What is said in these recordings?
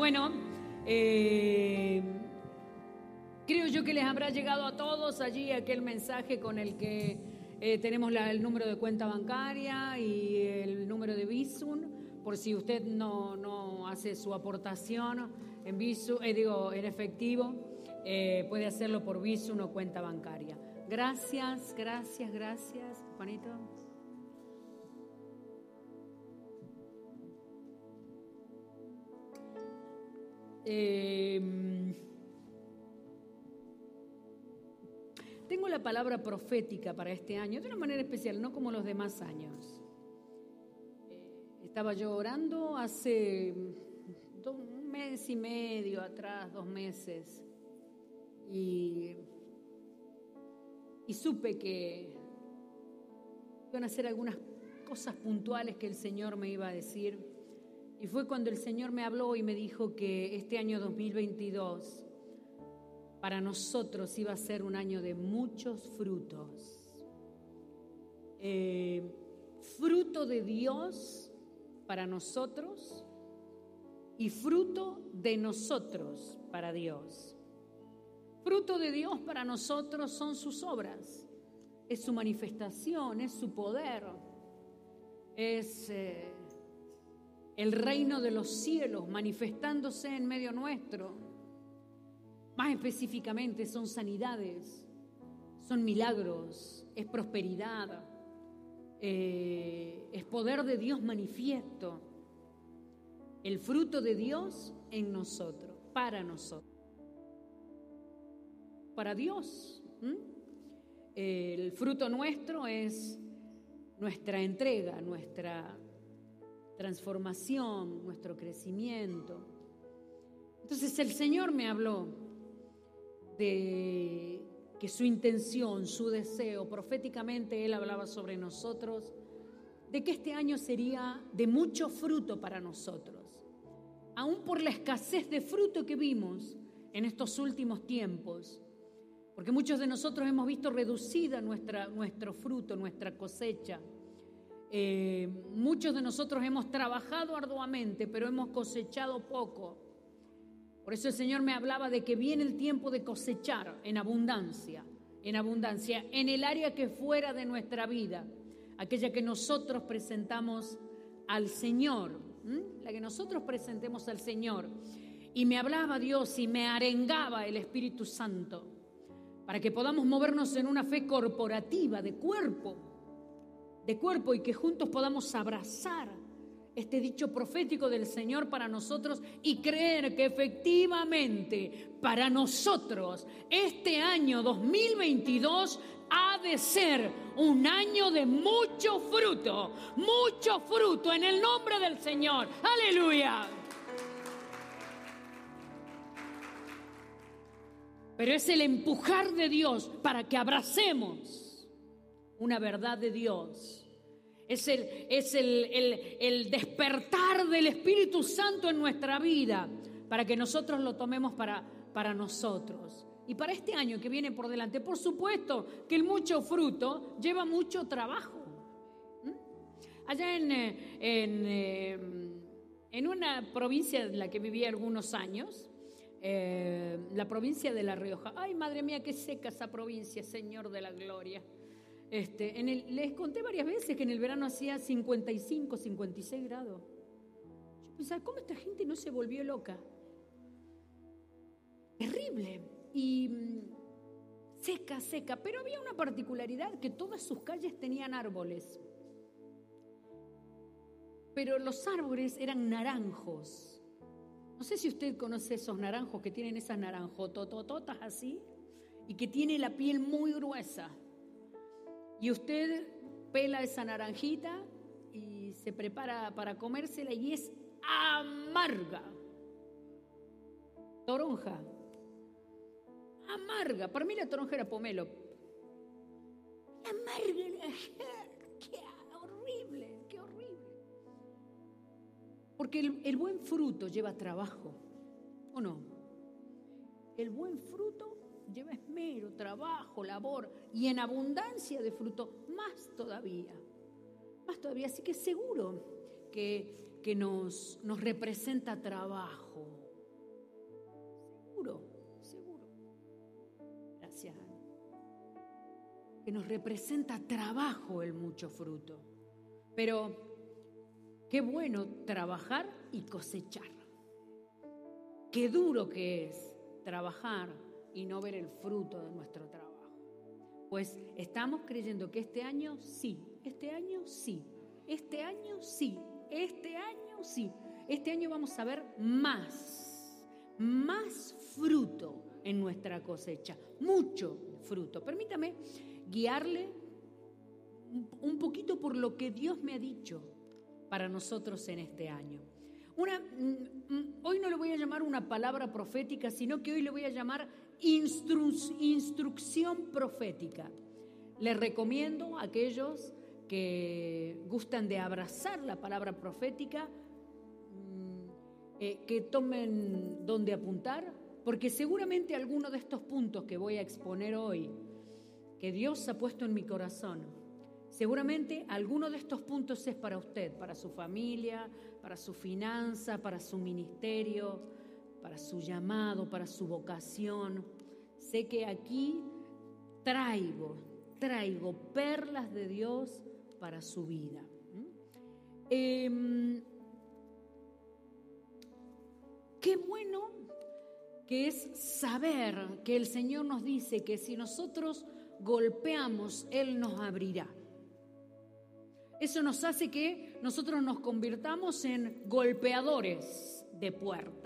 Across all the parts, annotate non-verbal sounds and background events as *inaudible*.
Bueno, eh, creo yo que les habrá llegado a todos allí aquel mensaje con el que eh, tenemos el número de cuenta bancaria y el número de Visum, por si usted no, no hace su aportación en Visum, eh, digo, en efectivo, puede hacerlo por Visum o cuenta bancaria. Gracias, gracias, gracias, Juanito. Em, tengo la palabra profética para este año de una manera especial, no como los demás años. Estaba yo orando hace un mes y medio atrás, dos meses, y, y supe que iban a hacer algunas cosas puntuales que el Señor me iba a decir y fue cuando el Señor me habló y me dijo que este año 2022 para nosotros iba a ser un año de muchos frutos. Eh, fruto de Dios para nosotros y fruto de nosotros para Dios. Fruto de Dios para nosotros son sus obras, es su manifestación, es su poder, es... Eh, el reino de los cielos manifestándose en medio nuestro. Más específicamente son sanidades, son milagros, es prosperidad, eh, es poder de Dios manifiesto, el fruto de Dios en nosotros, para nosotros. Para Dios. El fruto nuestro es nuestra entrega, nuestra transformación, nuestro crecimiento. Entonces el Señor me habló de que su intención, su deseo, proféticamente Él hablaba sobre nosotros, de que este año sería de mucho fruto para nosotros, aún por la escasez de fruto que vimos en estos últimos tiempos, porque muchos de nosotros hemos visto reducida nuestra, nuestro fruto, nuestra cosecha. Eh, muchos de nosotros hemos trabajado arduamente, pero hemos cosechado poco. Por eso el Señor me hablaba de que viene el tiempo de cosechar en abundancia, en abundancia, en el área que fuera de nuestra vida, aquella que nosotros presentamos al Señor, la que nosotros presentemos al Señor. Y me hablaba Dios y me arengaba el Espíritu Santo para que podamos movernos en una fe corporativa, de cuerpo, de cuerpo y que juntos podamos abrazar este dicho profético del Señor para nosotros y creer que efectivamente para nosotros este año 2022 ha de ser un año de mucho fruto, mucho fruto en el nombre del Señor. Aleluya. Pero es el empujar de Dios para que abracemos una verdad de Dios es, el, es el, despertar del Espíritu Santo en nuestra vida para que nosotros lo tomemos para, para nosotros. Y para este año que viene por delante, por supuesto que el mucho fruto lleva mucho trabajo. ¿Mm? Allá en, eh, en, eh, en, una provincia en la que viví algunos años, eh, la provincia de La Rioja, ay madre mía, qué seca esa provincia, Señor de la Gloria. Este, en les conté varias veces que en el verano hacía 55, 56 grados. Yo pensaba, ¿cómo esta gente no se volvió loca? Terrible. Y mm, seca, seca. Pero había una particularidad, que todas sus calles tenían árboles. Pero los árboles eran naranjos. No sé si usted conoce esos naranjos que tienen esas naranjototototas así y que tiene la piel muy gruesa. Y usted pela esa naranjita y se prepara para comérsela y es amarga. Toronja. Amarga. Para mí la toronja era pomelo. Amarga. Qué horrible, qué horrible. Porque el, el buen fruto lleva trabajo. ¿O no? El buen fruto lleva esmero, trabajo, labor y en abundancia de fruto, más todavía. Más todavía. Así que seguro que, que nos, nos representa trabajo. seguro, seguro. Gracias. Que nos representa trabajo el mucho fruto. Pero qué bueno trabajar y cosechar. Qué duro que es trabajar y no ver el fruto de nuestro trabajo. Pues estamos creyendo que este año sí, este año sí, este año sí, este año sí. Este año vamos a ver más, más fruto en nuestra cosecha, mucho fruto. Permítame guiarle un poquito por lo que Dios me ha dicho para nosotros en este año. Mm, mm, hoy no le voy a llamar una palabra profética, sino que hoy le voy a llamar instrucción profética. Les recomiendo a aquellos que gustan de abrazar la palabra profética, mm, eh, que tomen donde apuntar, porque seguramente alguno de estos puntos que voy a exponer hoy, que Dios ha puesto en mi corazón, seguramente alguno de estos puntos es para usted, para su familia, para su finanza, para su ministerio, para su llamado, para su vocación. Sé que aquí traigo, traigo perlas de Dios para su vida. Em, qué bueno que es saber que el Señor nos dice que si nosotros golpeamos, Él nos abrirá. Eso nos hace que nosotros nos convirtamos en golpeadores de puertas.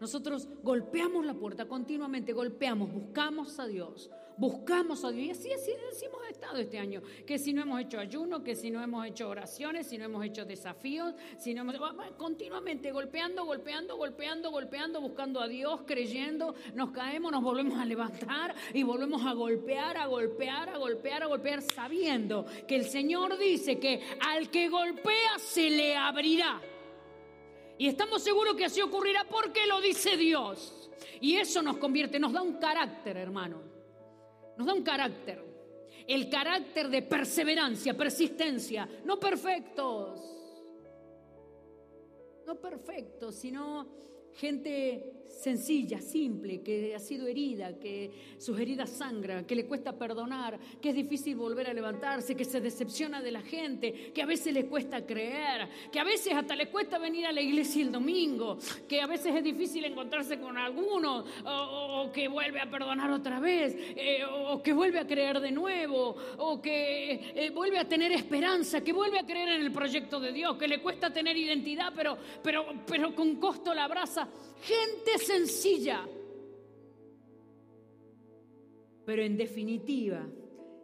Nosotros golpeamos la puerta continuamente, golpeamos, buscamos a Dios, buscamos a Dios. Y así, así, hemos estado este año. Que si no hemos hecho ayuno, que si no hemos hecho oraciones, si no hemos hecho desafíos, si no hemos, continuamente golpeando, golpeando, golpeando, golpeando, buscando a Dios, creyendo, nos caemos, nos volvemos a levantar y volvemos a golpear, a golpear, a golpear, a golpear, sabiendo que el Señor dice que al que golpea se le abrirá. Y estamos seguros que así ocurrirá porque lo dice Dios. Y eso nos convierte, nos da un carácter, hermano nos da un carácter. El carácter de perseverancia, persistencia, no perfectos, no perfectos, sino gente sencilla, simple, que ha sido herida, que sus heridas sangran, que le cuesta perdonar, que es difícil volver a levantarse, que se decepciona de la gente, que a veces le cuesta creer, que a veces hasta le cuesta venir a la iglesia el domingo, que a veces es difícil encontrarse con alguno, o, que vuelve a perdonar otra vez, eh, o que vuelve a creer de nuevo, o que eh, vuelve a tener esperanza, que vuelve a creer en el proyecto de Dios, que le cuesta tener identidad, pero, pero, pero con costo la abraza gente sencilla, pero en definitiva,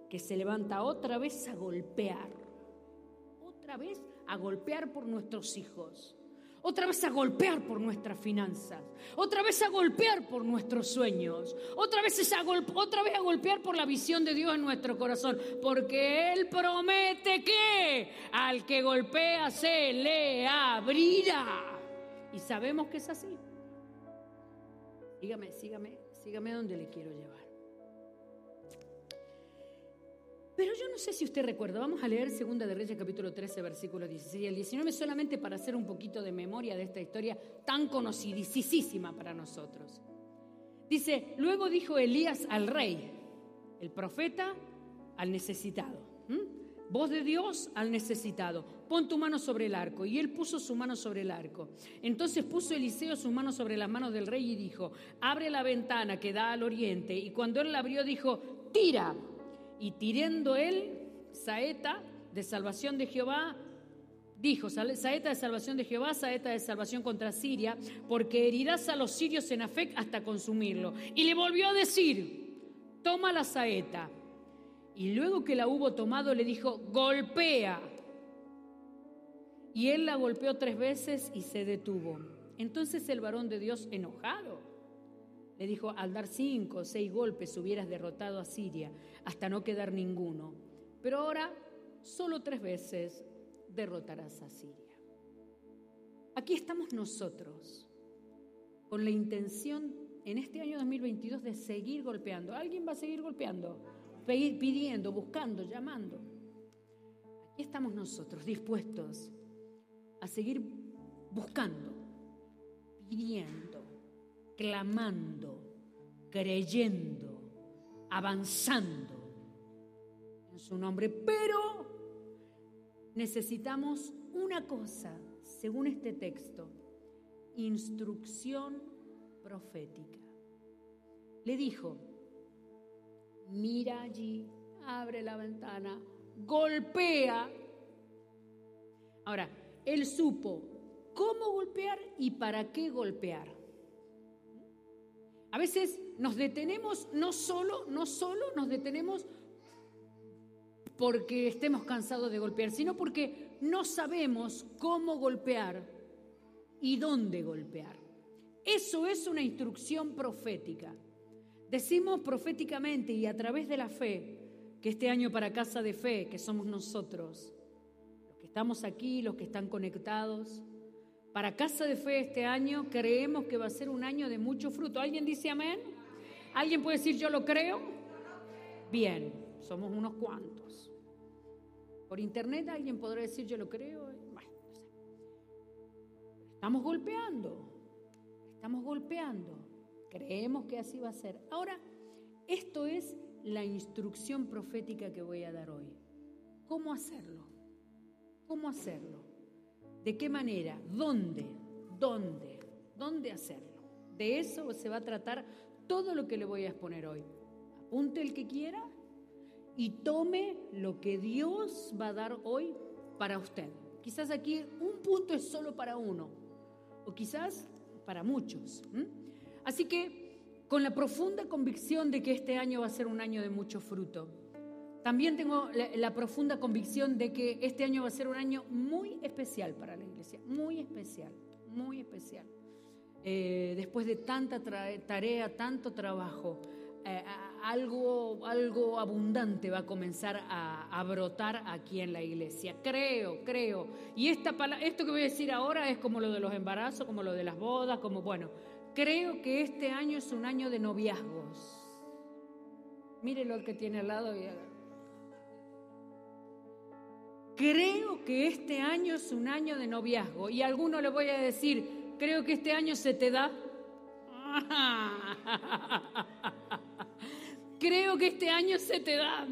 que se levanta otra vez a golpear, otra vez a golpear por nuestros hijos, otra vez a golpear por nuestras finanzas, otra vez a golpear por nuestros sueños, otra vez, a otra vez a golpear por la visión de Dios en nuestro corazón, porque Él promete que al que golpea se le abrirá. Y sabemos que es así. Sígame, sígame, sígame donde le quiero llevar. Pero yo no sé si usted recuerda, vamos a leer Segunda de Reyes capítulo 13, versículo 16 y el 19 solamente para hacer un poquito de memoria de esta historia tan conocidísima para nosotros. Dice, luego dijo Elías al rey, el profeta al necesitado. Voz de Dios al necesitado. Pon tu mano sobre el arco. Y él puso su mano sobre el arco. Entonces puso Eliseo su mano sobre las manos del rey y dijo, abre la ventana que da al oriente. Y cuando él la abrió dijo, tira. Y tirando él, saeta de salvación de Jehová, dijo, saeta de salvación de Jehová, saeta de salvación contra Siria, porque herirás a los sirios en Afec hasta consumirlo. Y le volvió a decir, toma la saeta y luego que la hubo tomado le dijo, golpea. Y él la golpeó tres veces y se detuvo. Entonces el varón de Dios, enojado, le dijo, al dar cinco o seis golpes hubieras derrotado a Siria hasta no quedar ninguno. Pero ahora solo tres veces derrotarás a Siria. Aquí estamos nosotros con la intención en este año 2022 de seguir golpeando. ¿Alguien va a seguir golpeando? Pidiendo, buscando, llamando. Aquí estamos nosotros dispuestos a seguir buscando, pidiendo, clamando, creyendo, avanzando en su nombre. Pero necesitamos una cosa, según este texto, instrucción profética. Le dijo, mira allí, abre la ventana, golpea. Ahora, él supo cómo golpear y para qué golpear. A veces nos detenemos, no solo, no solo nos detenemos porque estemos cansados de golpear, sino porque no sabemos cómo golpear y dónde golpear. Eso es una instrucción profética. Decimos proféticamente y a través de la fe que este año para Casa de Fe, que somos nosotros, los que estamos aquí, los que están conectados, para Casa de Fe este año creemos que va a ser un año de mucho fruto. ¿Alguien dice amén? ¿Alguien puede decir yo lo creo? Bien, somos unos cuantos. Por internet alguien podrá decir yo lo creo. Bueno, Estamos golpeando, estamos golpeando. Creemos que así va a ser. Ahora, esto es la instrucción profética que voy a dar hoy. ¿Cómo hacerlo? ¿Cómo hacerlo? ¿De qué manera? ¿Dónde? ¿Dónde? ¿Dónde hacerlo? De eso se va a tratar todo lo que le voy a exponer hoy. Apunte el que quiera y tome lo que Dios va a dar hoy para usted. Quizás aquí un punto es solo para uno, o quizás para muchos. Así que con la profunda convicción de que este año va a ser un año de mucho fruto. También tengo la, profunda convicción de que este año va a ser un año muy especial para la iglesia, muy especial, muy especial. Eh, después de tanta tarea, tanto trabajo, eh, algo, algo abundante va a comenzar a, brotar aquí en la iglesia. Creo, creo. Y esta, esto que voy a decir ahora es como lo de los embarazos, como lo de las bodas, como bueno Creo que este año es un año de noviazgos. Mírelo al que tiene al lado Creo que este año es un año de noviazgo. Y a alguno le voy a decir, creo que este año se te da. *laughs* creo que este año se te da.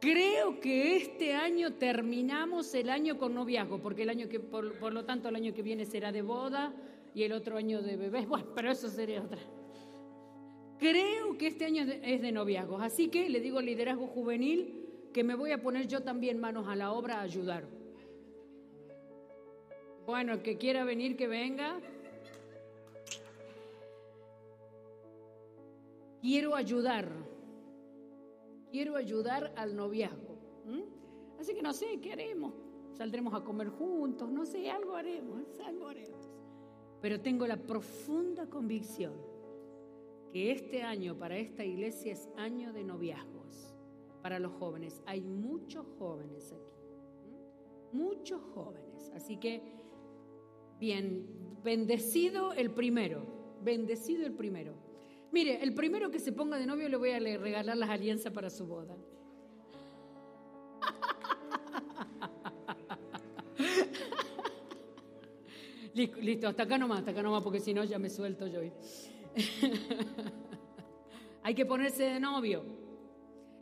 Creo que este año terminamos el año con noviazgo, porque el año que, por, por lo tanto, el año que viene será de boda, y el otro año de bebés. *laughs* Bueno, pero eso sería otra. Creo que este año es de noviazgos, así que le digo al liderazgo juvenil que me voy a poner yo también manos a la obra a ayudar. Bueno, el que quiera venir, que venga. Quiero ayudar. Quiero ayudar al noviazgo. Así que no sé, ¿qué haremos? Saldremos a comer juntos, no sé, algo haremos, algo haremos. Pero tengo la profunda convicción que este año para esta iglesia es año de noviazgos para los jóvenes. Hay muchos jóvenes aquí, muchos jóvenes. Así que, bien, bendecido el primero, bendecido el primero. Mire, el primero que se ponga de novio le voy a regalar las alianzas para su boda. Listo, hasta acá nomás, hasta acá nomás, porque si no ya me suelto yo. *laughs* Hay que ponerse de novio.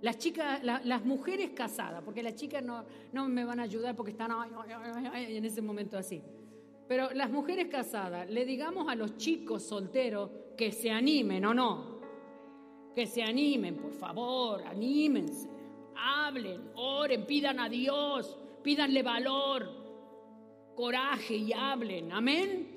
Las chicas, las mujeres casadas, porque las chicas no, no me van a ayudar porque están en ese momento así. Pero las mujeres casadas, le digamos a los chicos solteros que se animen o no. Que se animen, por favor, anímense. Hablen, oren, pidan a Dios, pídanle valor coraje y hablen. Amén.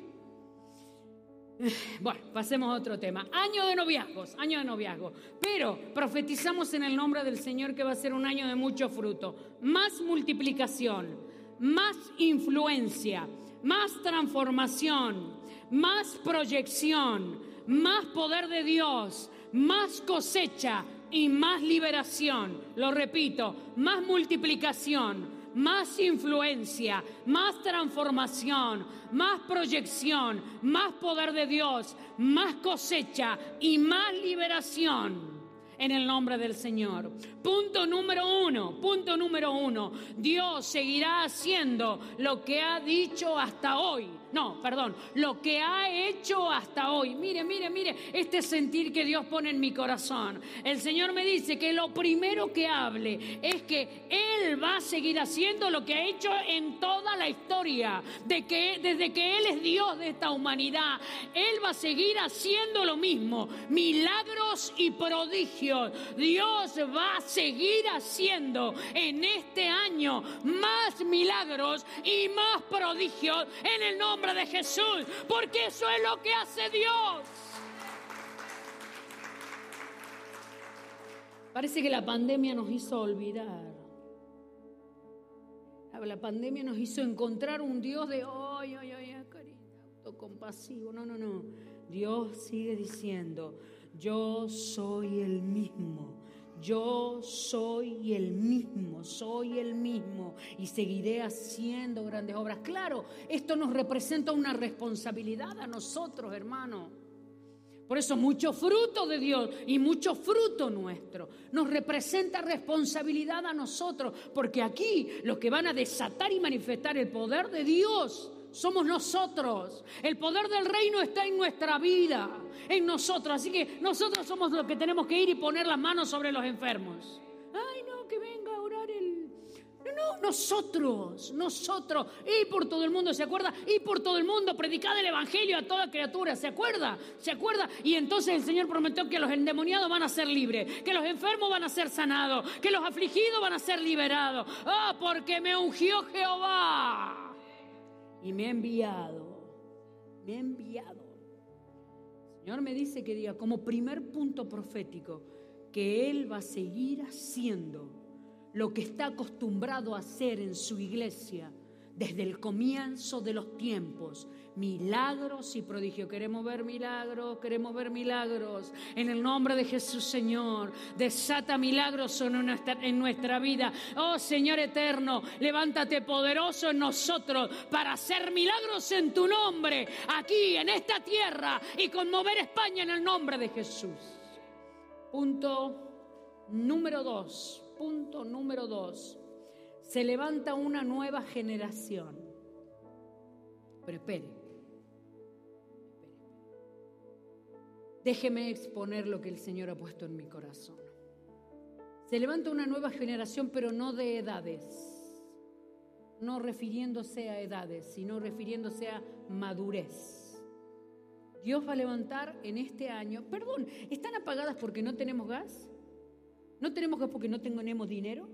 Bueno, pasemos a otro tema. Año de noviazgos, año de noviazgo. Pero profetizamos en el nombre del Señor que va a ser un año de mucho fruto. Más multiplicación, más influencia, más transformación, más proyección, más poder de Dios, más cosecha y más liberación. Lo repito, más multiplicación, más influencia, más transformación, más proyección, más poder de Dios, más cosecha y más liberación en el nombre del Señor. Punto número uno, punto número uno, Dios seguirá haciendo lo que ha dicho hasta hoy no, perdón, lo que ha hecho hasta hoy. Mire, mire, mire, este sentir que Dios pone en mi corazón. El Señor me dice que lo primero que hable es que Él va a seguir haciendo lo que ha hecho en toda la historia, de que desde que Él es Dios de esta humanidad, Él va a seguir haciendo lo mismo, milagros y prodigios. Dios va a seguir haciendo en este año más milagros y más prodigios en el nombre de Jesús, porque eso es lo que hace Dios. Parece que la pandemia nos hizo olvidar. La pandemia nos hizo encontrar un Dios de, ay, ay, ay, autocompasivo. No, no, no. Dios sigue diciendo, yo soy el mismo yo soy el mismo, soy el mismo y seguiré haciendo grandes obras. Claro, esto nos representa una responsabilidad a nosotros, hermano. Por eso mucho fruto de Dios y mucho fruto nuestro nos representa responsabilidad a nosotros, porque aquí los que van a desatar y manifestar el poder de Dios somos nosotros. El poder del reino está en nuestra vida, en nosotros. Así que nosotros somos los que tenemos que ir y poner las manos sobre los enfermos. Ay, no, que venga a orar el... No, no, nosotros, nosotros. Y por todo el mundo, ¿se acuerda? Y por todo el mundo, predicar el Evangelio a toda criatura, ¿se acuerda? ¿Se acuerda? Y entonces el Señor prometió que los endemoniados van a ser libres, que los enfermos van a ser sanados, que los afligidos van a ser liberados. Ah, porque me ungió Jehová y me ha enviado, me ha enviado. El Señor me dice que diga como primer punto profético que Él va a seguir haciendo lo que está acostumbrado a hacer en su iglesia desde el comienzo de los tiempos milagros y prodigios. Queremos ver milagros, queremos ver milagros. En el nombre de Jesús, Señor, desata milagros en nuestra, en nuestra vida. Oh Señor eterno, levántate poderoso en nosotros para hacer milagros en tu nombre, aquí en esta tierra y conmover España en el nombre de Jesús. Punto número dos, punto número dos. Se levanta una nueva generación. Pero espere, Déjeme exponer lo que el Señor ha puesto en mi corazón. Se levanta una nueva generación, pero no de edades, no refiriéndose a edades, sino refiriéndose a madurez. Dios va a levantar en este año, perdón, ¿están apagadas porque no tenemos gas? ¿No tenemos gas porque no tenemos dinero?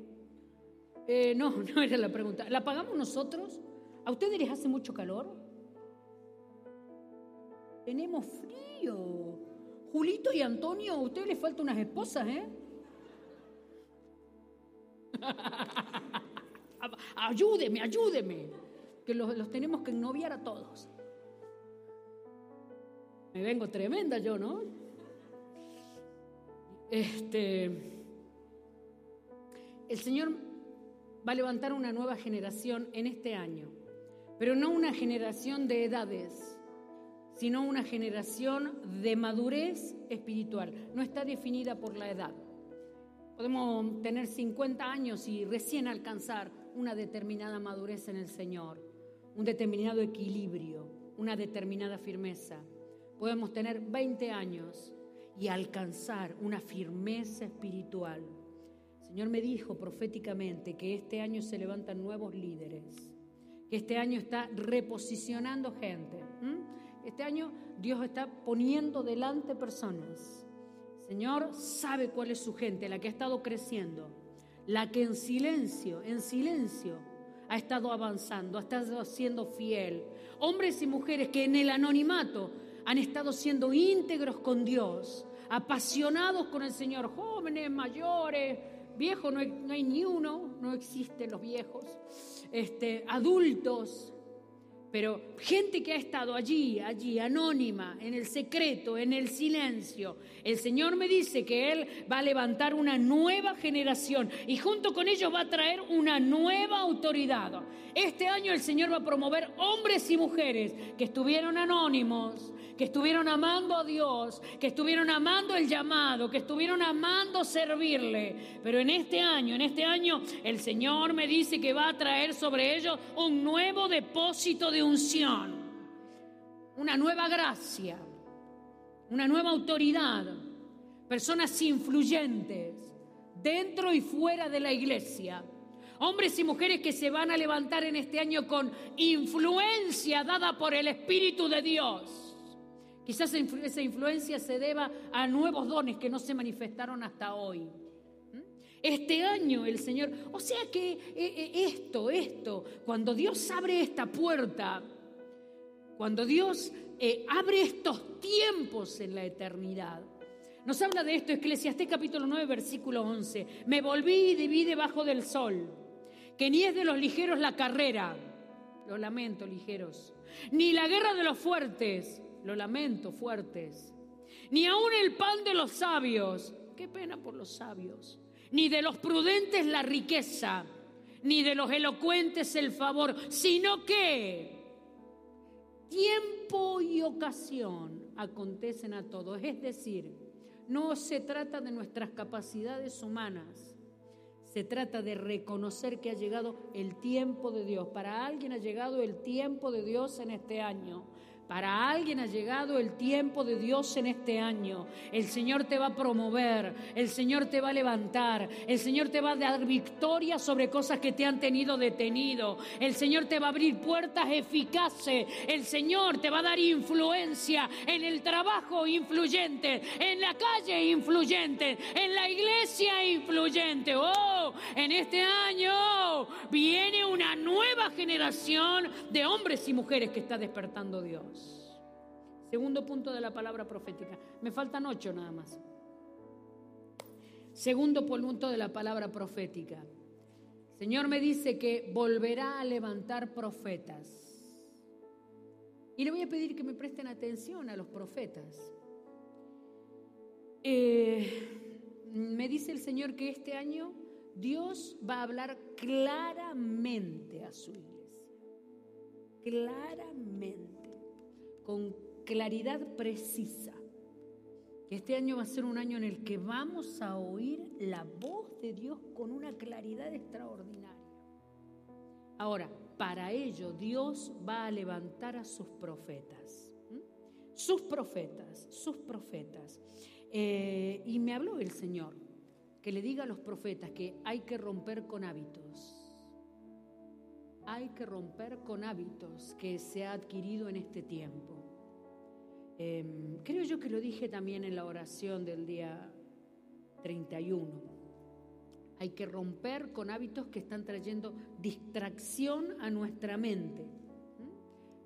Eh, no, *laughs* no era la pregunta. ¿La pagamos nosotros? ¿A ustedes les hace mucho calor? Tenemos frío. Julito y Antonio, a ustedes les falta unas esposas, ¿eh? *laughs* ayúdeme, ayúdeme, que los, los tenemos que ennoviar a todos. Me vengo tremenda yo, ¿no? Este, el Señor va a levantar una nueva generación en este año, pero no una generación de edades sino una generación de madurez espiritual. No está definida por la edad. Podemos tener 50 años y recién alcanzar una determinada madurez en el Señor, un determinado equilibrio, una determinada firmeza. Podemos tener 20 años y alcanzar una firmeza espiritual. Señor me dijo proféticamente que este año se levantan nuevos líderes, que este año está reposicionando gente. Este año Dios está poniendo delante personas. Señor sabe cuál es su gente, la que ha estado creciendo, la que en silencio, en silencio ha estado avanzando, ha estado siendo fiel. Hombres y mujeres que en el anonimato han estado siendo íntegros con Dios, apasionados con el Señor, jóvenes, mayores, viejos, no hay, ni uno, no existen los viejos, este, adultos, pero gente que ha estado allí, allí, anónima, en el secreto, en el silencio, el Señor me dice que Él va a levantar una nueva generación y junto con ellos va a traer una nueva autoridad. Este año el Señor va a promover hombres y mujeres que estuvieron anónimos, que estuvieron amando a Dios, que estuvieron amando el llamado, que estuvieron amando servirle. Pero en este año, en este año, el Señor me dice que va a traer sobre ellos un nuevo depósito una nueva gracia, una nueva autoridad, personas influyentes dentro y fuera de la iglesia. Hombres y mujeres que se van a levantar en este año con influencia dada por el Espíritu de Dios. Quizás esa influencia se deba a nuevos dones que no se manifestaron hasta hoy. Este año el Señor, o sea que eh, eh, esto, esto, cuando Dios abre esta puerta, cuando Dios eh, abre estos tiempos en la eternidad, nos habla de esto Eclesiastés capítulo 9, versículo 11. Me volví y viví debajo del sol, que ni es de los ligeros la carrera, lo lamento ligeros, ni la guerra de los fuertes, lo lamento fuertes, ni aun el pan de los sabios, qué pena por los sabios ni de los prudentes la riqueza, ni de los elocuentes el favor, sino que tiempo y ocasión acontecen a todos. Es decir, no se trata de nuestras capacidades humanas, se trata de reconocer que ha llegado el tiempo de Dios. Para alguien ha llegado el tiempo de Dios en este año. Para alguien ha llegado el tiempo de Dios en este año. El Señor te va a promover, el Señor te va a levantar, el Señor te va a dar victoria sobre cosas que te han tenido detenido. El Señor te va a abrir puertas eficaces. El Señor te va a dar influencia en el trabajo influyente, en la calle influyente, en la iglesia influyente. Oh, en este año viene una nueva generación de hombres y mujeres que está despertando Dios. Segundo punto de la palabra profética. Me faltan ocho nada más. Segundo punto de la palabra profética. Señor me dice que volverá a levantar profetas. Y le voy a pedir que me presten atención a los profetas. Eh, me dice el Señor que este año Dios va a hablar claramente a su iglesia. Claramente. Con claridad precisa. Que este año va a ser un año en el que vamos a oír la voz de Dios con una claridad extraordinaria. Ahora, para ello Dios va a levantar a sus profetas. Sus profetas, sus profetas. Eh, y me habló el Señor que le diga a los profetas que hay que romper con hábitos. Hay que romper con hábitos que se ha adquirido en este tiempo. Em, creo yo que lo dije también en la oración del día 31. Hay que romper con hábitos que están trayendo distracción a nuestra mente.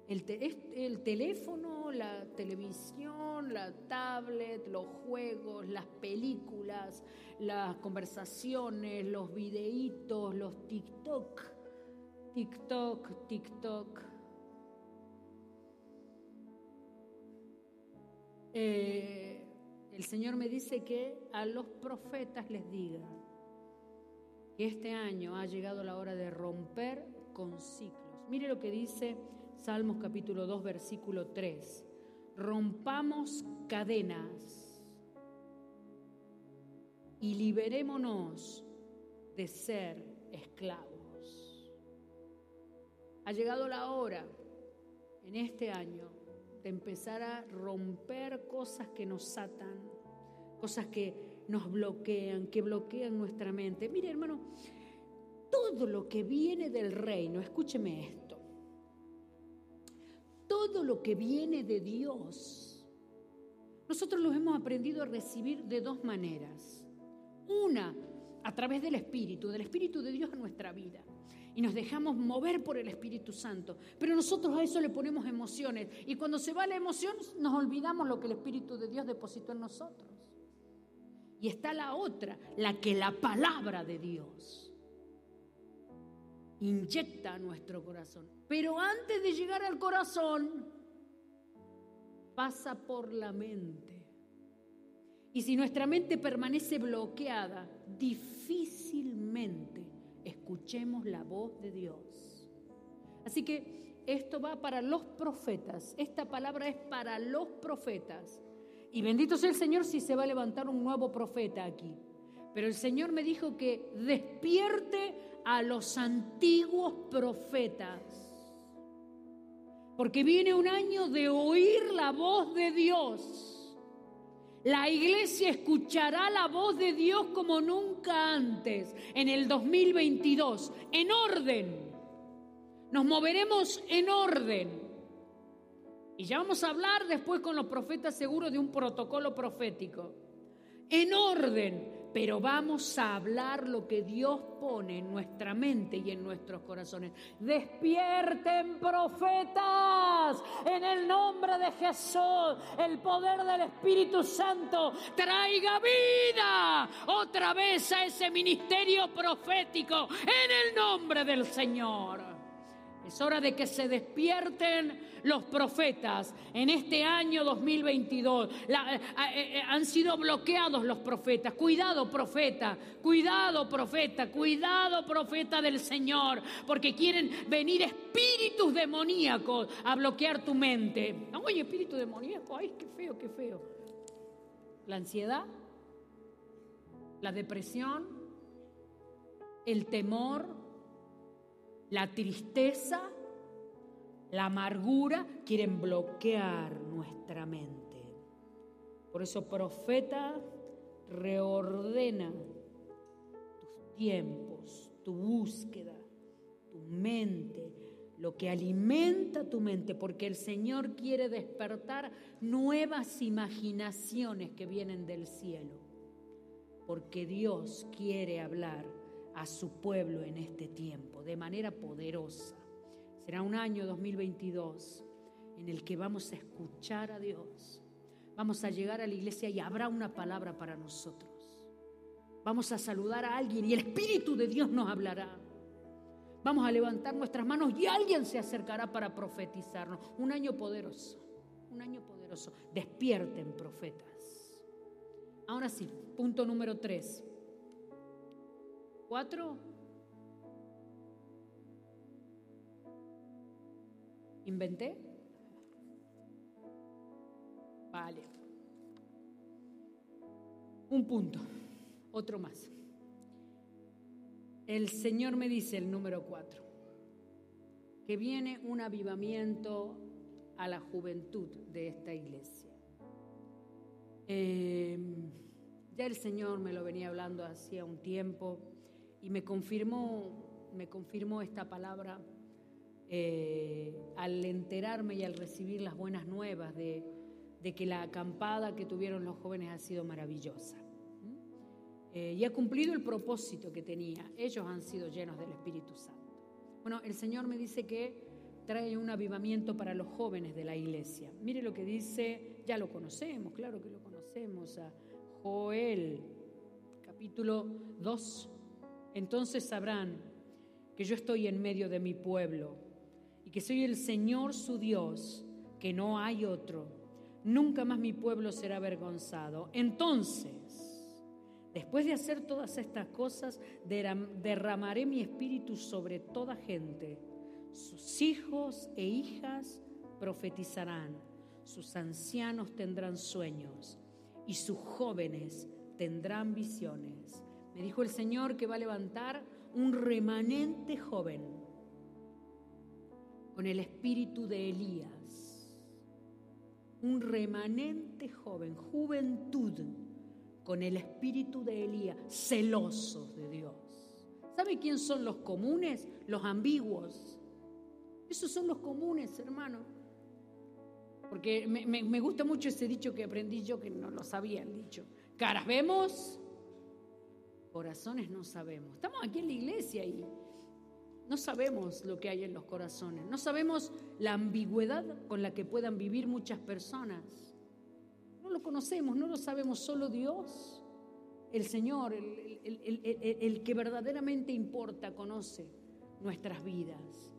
El, el, teléfono, la televisión, la tablet, los juegos, las películas, las conversaciones, los videitos, los TikTok, TikTok, TikTok. Eh, el Señor me dice que a los profetas les diga que este año ha llegado la hora de romper con ciclos. Mire lo que dice Salmos capítulo 2, versículo 3. Rompamos cadenas y liberémonos de ser esclavos. Ha llegado la hora en este año empezar a romper cosas que nos atan, cosas que nos bloquean, que bloquean nuestra mente. Mire, hermano, todo lo que viene del reino, escúcheme esto, todo lo que viene de Dios, nosotros lo hemos aprendido a recibir de dos maneras. Una, a través del Espíritu, del Espíritu de Dios en nuestra vida y nos dejamos mover por el Espíritu Santo. Pero nosotros a eso le ponemos emociones y cuando se va la emoción nos olvidamos lo que el Espíritu de Dios depositó en nosotros. Y está la otra, la que la palabra de Dios inyecta a nuestro corazón. Pero antes de llegar al corazón, pasa por la mente. Y si nuestra mente permanece bloqueada, difícilmente escuchemos la voz de Dios. Así que esto va para los profetas, esta palabra es para los profetas. Y bendito sea el Señor si se va a levantar un nuevo profeta aquí. Pero el Señor me dijo que despierte a los antiguos profetas. Porque viene un año de oír la voz de Dios. La iglesia escuchará la voz de Dios como nunca antes en el 2022, en orden. Nos moveremos en orden. Y ya vamos a hablar después con los profetas seguros de un protocolo profético. En orden, pero vamos a hablar lo que Dios pone en nuestra mente y en nuestros corazones. Despierten profetas en el nombre de Jesús. El poder del Espíritu Santo traiga vida otra vez a ese ministerio profético en el nombre del Señor. Es hora de que se despierten los profetas en este año 2022. Eh, eh, eh, han sido bloqueados los profetas. Cuidado profeta, cuidado profeta, cuidado profeta del Señor, porque quieren venir espíritus demoníacos a bloquear tu mente. Oye, espíritu demoníaco, ay, qué feo, qué feo. La ansiedad, la depresión, el temor la tristeza, la amargura quieren bloquear nuestra mente. Por eso, profeta, reordena tus tiempos, tu búsqueda, tu mente, lo que alimenta tu mente, porque el Señor quiere despertar nuevas imaginaciones que vienen del cielo, porque Dios quiere hablar a su pueblo en este tiempo de manera poderosa. Será un año 2022 en el que vamos a escuchar a Dios. Vamos a llegar a la iglesia y habrá una palabra para nosotros. Vamos a saludar a alguien y el Espíritu de Dios nos hablará. Vamos a levantar nuestras manos y alguien se acercará para profetizarnos. Un año poderoso, un año poderoso. Despierten profetas. Ahora sí, punto número tres. ¿Cuatro? ¿Inventé? Vale. Un punto, otro más. El Señor me dice el número cuatro, que viene un avivamiento a la juventud de esta iglesia. Em, ya el Señor me lo venía hablando hacía un tiempo y me confirmó, me confirmó esta palabra eh, al enterarme y al recibir las buenas nuevas de, que la acampada que tuvieron los jóvenes ha sido maravillosa. Eh, y ha cumplido el propósito que tenía. Ellos han sido llenos del Espíritu Santo. Bueno, el Señor me dice que trae un avivamiento para los jóvenes de la iglesia. Mire lo que dice, ya lo conocemos, claro que lo conocemos, a Joel, capítulo 2, entonces sabrán que yo estoy en medio de mi pueblo y que soy el Señor su Dios, que no hay otro. Nunca más mi pueblo será avergonzado. Entonces, después de hacer todas estas cosas, derramaré mi espíritu sobre toda gente. Sus hijos e hijas profetizarán, sus ancianos tendrán sueños y sus jóvenes tendrán visiones. Me dijo el Señor que va a levantar un remanente joven con el espíritu de Elías. Un remanente joven, juventud con el espíritu de Elías, celosos de Dios. ¿Sabe quién son los comunes? Los ambiguos. Esos son los comunes, hermano. Porque me, me gusta mucho ese dicho que aprendí yo, que no lo sabía el dicho. Caras vemos, corazones no sabemos. Estamos aquí en la iglesia y no sabemos lo que hay en los corazones. No sabemos la ambigüedad con la que puedan vivir muchas personas. No lo conocemos, no lo sabemos solo Dios. El Señor, el, que verdaderamente importa, conoce nuestras vidas.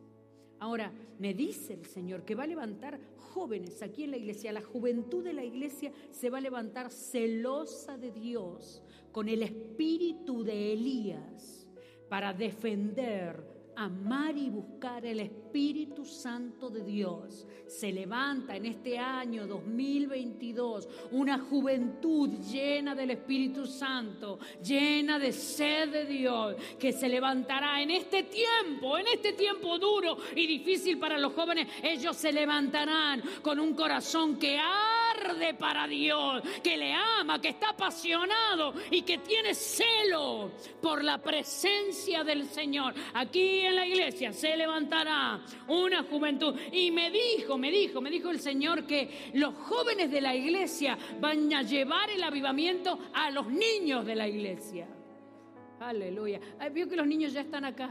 Ahora, me dice el Señor que va a levantar jóvenes aquí en la iglesia. La juventud de la iglesia se va a levantar celosa de Dios, con el espíritu de Elías para defender amar y buscar el Espíritu Santo de Dios. Se levanta en este año 2022 una juventud llena del Espíritu Santo, llena de sed de Dios, que se levantará en este tiempo, en este tiempo duro y difícil para los jóvenes. Ellos se levantarán con un corazón que para Dios, que le ama, que está apasionado y que tiene celo por la presencia del Señor. Aquí en la iglesia se levantará una juventud. Y me dijo, me dijo, me dijo el Señor que los jóvenes de la iglesia van a llevar el avivamiento a los niños de la iglesia. Aleluya. Vio que los niños ya están acá.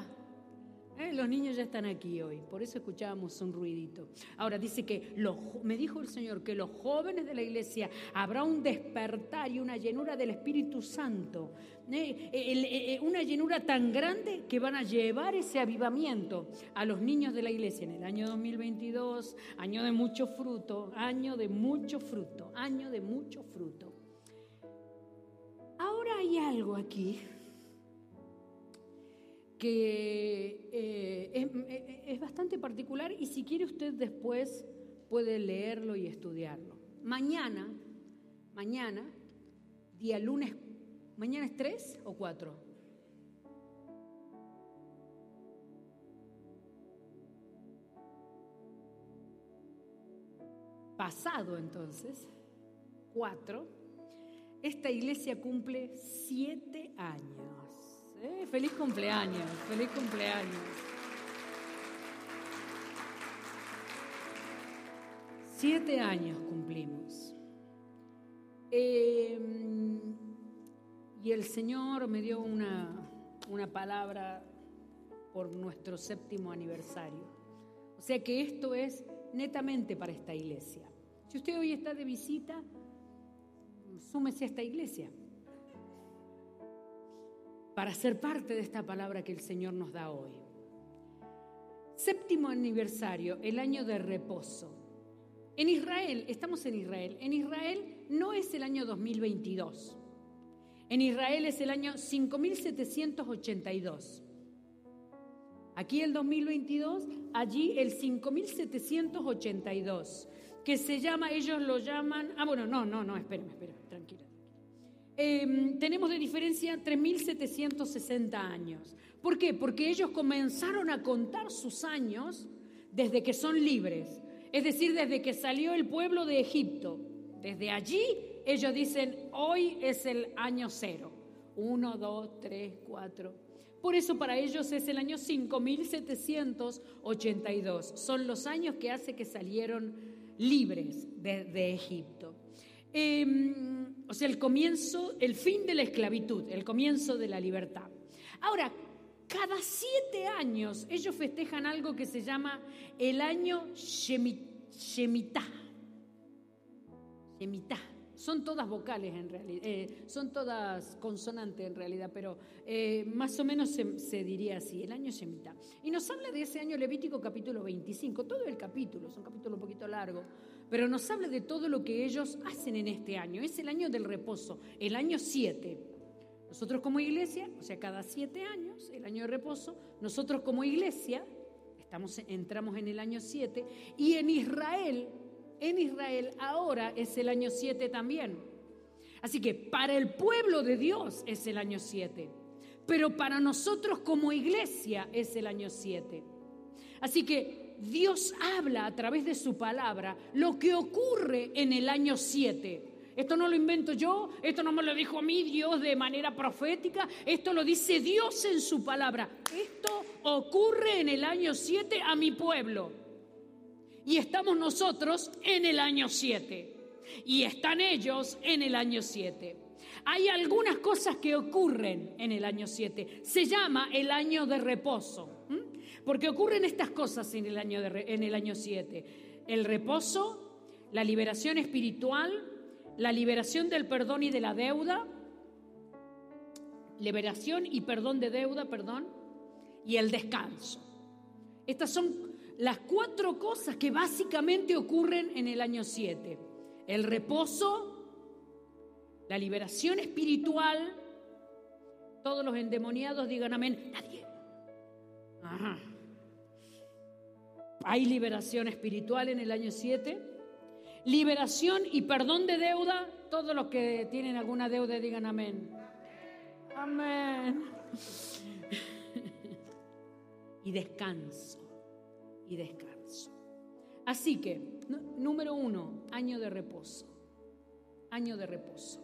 Eh, los niños ya están aquí hoy, por eso escuchábamos un ruidito. Ahora dice que los, me dijo el Señor que los jóvenes de la iglesia habrá un despertar y una llenura del Espíritu Santo, eh, eh, una llenura tan grande que van a llevar ese avivamiento a los niños de la iglesia en el año 2022, año de mucho fruto, año de mucho fruto, año de mucho fruto. Ahora hay algo aquí que eh, eh, es, bastante particular y si quiere usted después puede leerlo y estudiarlo. Mañana, mañana, día lunes, ¿mañana es tres o cuatro? Pasado entonces, cuatro, esta iglesia cumple siete años. Eh, feliz cumpleaños, feliz cumpleaños. Siete años cumplimos. Em, y el Señor me dio una, una palabra por nuestro séptimo aniversario. O sea que esto es netamente para esta iglesia. Si usted hoy está de visita, súmese a esta iglesia para ser parte de esta palabra que el Señor nos da hoy. Séptimo aniversario, el año de reposo. En Israel, estamos en Israel, en Israel no es el año 2022, en Israel es el año 5782. Aquí el 2022, allí el 5782, que se llama, ellos lo llaman, ah bueno, no, no, no, espérame, espérame, tranquila. Em, tenemos de diferencia 3.760 años. ¿Por qué? Porque ellos comenzaron a contar sus años desde que son libres, es decir, desde que salió el pueblo de Egipto. Desde allí ellos dicen, hoy es el año cero. Uno, dos, tres, cuatro. Por eso para ellos es el año 5782. Son los años que hace que salieron libres de Egipto. Em, o sea, el comienzo, el fin de la esclavitud, el comienzo de la libertad. Ahora, cada siete años ellos festejan algo que se llama el año Shemitah. Shemitah. Son todas vocales en realidad, eh, son todas consonantes en realidad, pero eh, más o menos se, se, diría así, el año Shemitah. Y nos habla de ese año Levítico capítulo 25, todo el capítulo, es un capítulo un poquito largo, pero nos habla de todo lo que ellos hacen en este año. Es el año del reposo, el año 7. Nosotros como iglesia, o sea, cada siete años, el año de reposo, nosotros como iglesia estamos, entramos en el año 7 y en Israel, en Israel ahora es el año 7 también. Así que para el pueblo de Dios es el año 7, pero para nosotros como iglesia es el año 7. Así que Dios habla a través de su palabra lo que ocurre en el año 7. Esto no lo invento yo, esto no me lo dijo a mí Dios de manera profética, esto lo dice Dios en su palabra. Esto ocurre en el año 7 a mi pueblo. Y estamos nosotros en el año 7. Y están ellos en el año 7. Hay algunas cosas que ocurren en el año 7. Se llama el año de reposo. Porque ocurren estas cosas en el año, en el año 7. El reposo, la liberación espiritual, la liberación del perdón y de la deuda, liberación y perdón de deuda, perdón, y el descanso. Estas son las cuatro cosas que básicamente ocurren en el año 7. El reposo, la liberación espiritual, todos los endemoniados digan amén, nadie Hay liberación espiritual en el año 7. Liberación y perdón de deuda. Todos los que tienen alguna deuda digan amén. Amén. y descanso. Y descanso. Así que, número uno, año de reposo. Año de reposo.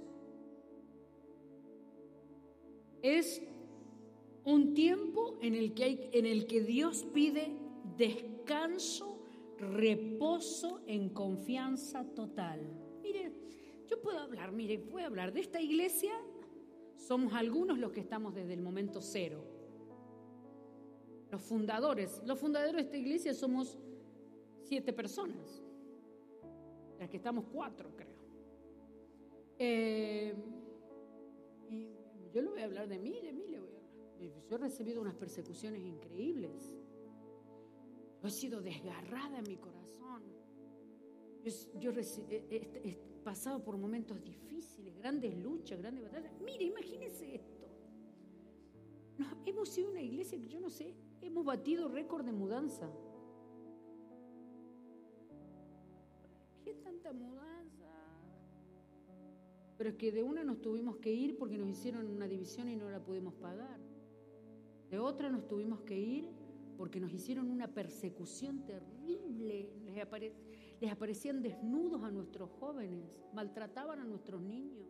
Es un tiempo en el que, hay, en el que Dios pide descanso, reposo en confianza total. Mire, yo puedo hablar, mire, puedo hablar de esta iglesia, somos algunos los que estamos desde el momento cero. Los fundadores, los fundadores de esta iglesia somos siete personas, las que estamos cuatro, creo. Eh, y yo le voy a hablar de mí, de le voy a yo he recibido unas persecuciones increíbles. He sido desgarrada en mi corazón. Yo, he, pasado por momentos difíciles, grandes luchas, grandes batallas. Mire, imagínese esto. hemos sido una iglesia que yo no sé, hemos batido récord de mudanza. ¿Qué tanta mudanza? Pero es que de una nos tuvimos que ir porque nos hicieron una división y no la pudimos pagar. De otra nos tuvimos que ir porque nos hicieron una persecución terrible. Les, aparecían desnudos a nuestros jóvenes, maltrataban a nuestros niños.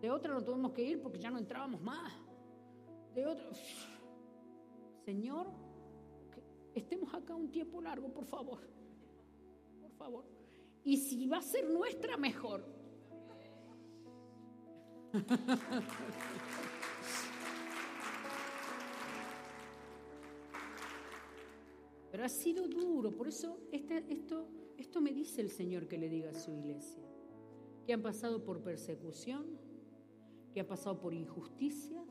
De otra nos tuvimos que ir porque ya no entrábamos más. De otra, Señor, estemos acá un tiempo largo, por favor. Por favor. Y si va a ser nuestra, mejor. *laughs* Ha sido duro, por eso esto, esto me dice el Señor que le diga a su iglesia, que han pasado por persecución, que ha pasado por injusticias,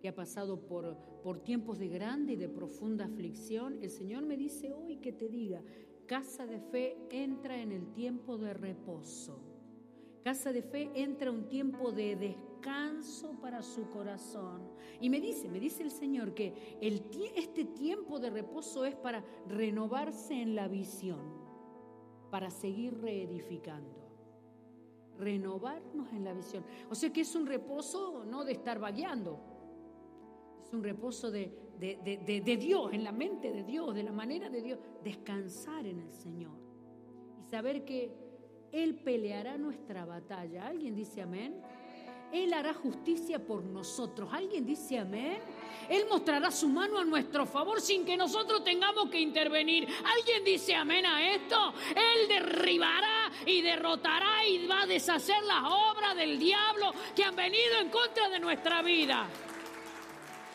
que ha pasado por, por tiempos de grande y de profunda aflicción. El Señor me dice hoy que te diga, casa de fe entra en el tiempo de reposo. Casa de fe entra un tiempo de descanso descanso para su corazón. Y me dice, me dice el Señor que el, este tiempo de reposo es para renovarse en la visión, para seguir reedificando. Renovarnos en la visión. O sea que es un reposo no de estar vagueando, es un reposo de, de Dios, en la mente de Dios, de la manera de Dios, descansar en el Señor y saber que Él peleará nuestra batalla. ¿Alguien dice amén? Él hará justicia por nosotros. ¿Alguien dice amén? Él mostrará su mano a nuestro favor sin que nosotros tengamos que intervenir. ¿Alguien dice amén a esto? Él derribará y derrotará y va a deshacer las obras del diablo que han venido en contra de nuestra vida.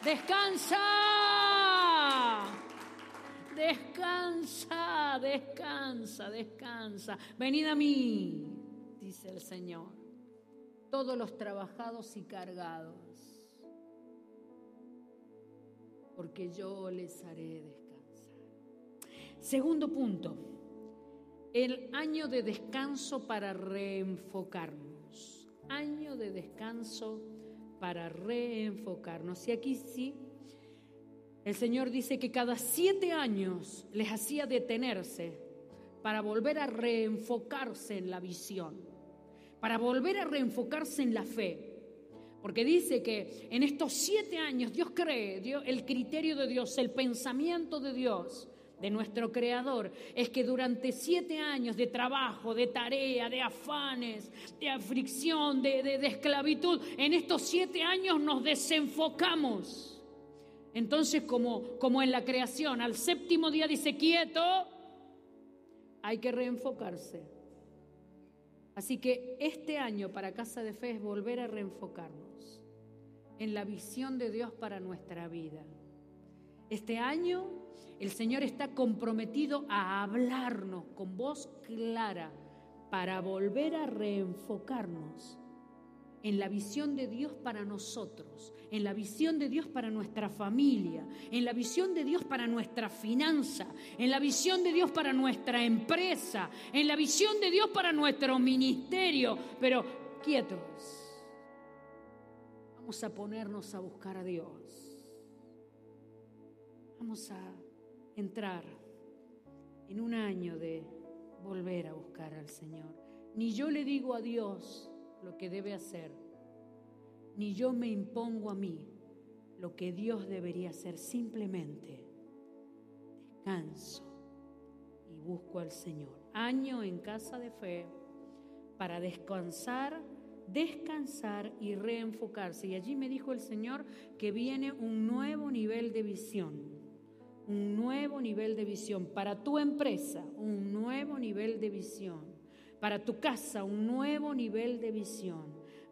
Descansa. Descansa, descansa, descansa. Venid a mí, dice el Señor todos los trabajados y cargados, porque yo les haré descansar. Segundo punto, el año de descanso para reenfocarnos. Año de descanso para reenfocarnos. Y aquí sí, el Señor dice que cada siete años les hacía detenerse para volver a reenfocarse en la visión para volver a reenfocarse en la fe. Porque dice que en estos siete años Dios cree, Dios, el criterio de Dios, el pensamiento de Dios, de nuestro Creador, es que durante siete años de trabajo, de tarea, de afanes, de aflicción, de, esclavitud, en estos siete años nos desenfocamos. Entonces, como, como en la creación, al séptimo día dice quieto, hay que reenfocarse Así que este año para Casa de Fe es volver a reenfocarnos en la visión de Dios para nuestra vida. Este año el Señor está comprometido a hablarnos con voz clara para volver a reenfocarnos en la visión de Dios para nosotros, en la visión de Dios para nuestra familia, en la visión de Dios para nuestra finanza, en la visión de Dios para nuestra empresa, en la visión de Dios para nuestro ministerio. Pero quietos, vamos a ponernos a buscar a Dios. Vamos a entrar en un año de volver a buscar al Señor. Ni yo le digo a Dios lo que debe hacer, ni yo me impongo a mí lo que Dios debería hacer. Simplemente descanso y busco al Señor. Año en casa de fe para descansar, descansar y reenfocarse. Y allí me dijo el Señor que viene un nuevo nivel de visión un nuevo nivel de visión. Para tu empresa, un nuevo nivel de visión. Para tu casa, un nuevo nivel de visión.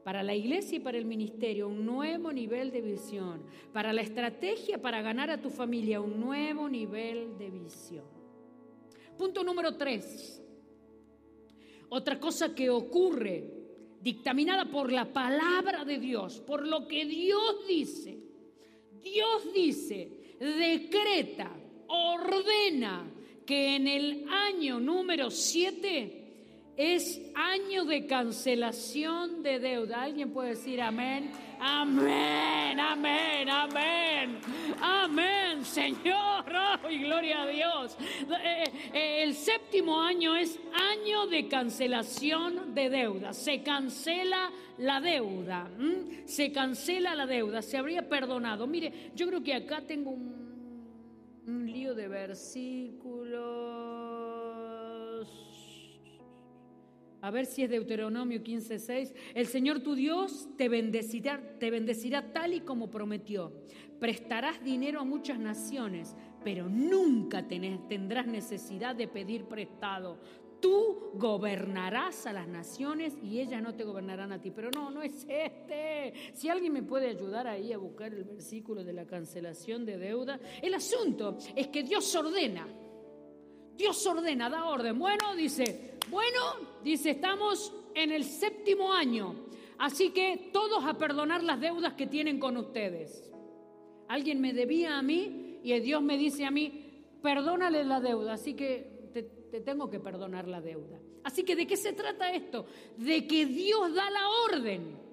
Para la iglesia y para el ministerio, un nuevo nivel de visión. Para la estrategia para ganar a tu familia, un nuevo nivel de visión. Punto número tres. Otra cosa que ocurre, dictaminada por la palabra de Dios, por lo que Dios dice. Dios dice, decreta, ordena que en el año número 7 es año de cancelación de deuda. ¿Alguien puede decir amén? Amén, amén, amén. Amén, Señor. *laughs* Oh, gloria a Dios. Eh, eh, el séptimo año es año de cancelación de deuda. Se cancela la deuda. Se cancela la deuda. Se habría perdonado. Mire, yo creo que acá tengo un, un lío de versículos. A ver si es Deuteronomio 15:6. El Señor tu Dios te bendecirá, te bendecirá tal y como prometió. Prestarás dinero a muchas naciones, pero nunca tendrás necesidad de pedir prestado. Tú gobernarás a las naciones y ellas no te gobernarán a ti. Pero no, no es este. Si alguien me puede ayudar ahí a buscar el versículo de la cancelación de deuda. El asunto es que Dios ordena. Dios ordena, da orden. Bueno, dice, bueno, dice, estamos en el séptimo año, así que todos a perdonar las deudas que tienen con ustedes. Alguien me debía a mí y Dios me dice a mí, perdónale la deuda, así que te, te tengo que perdonar la deuda. Así que ¿de qué se trata esto? De que Dios da la orden.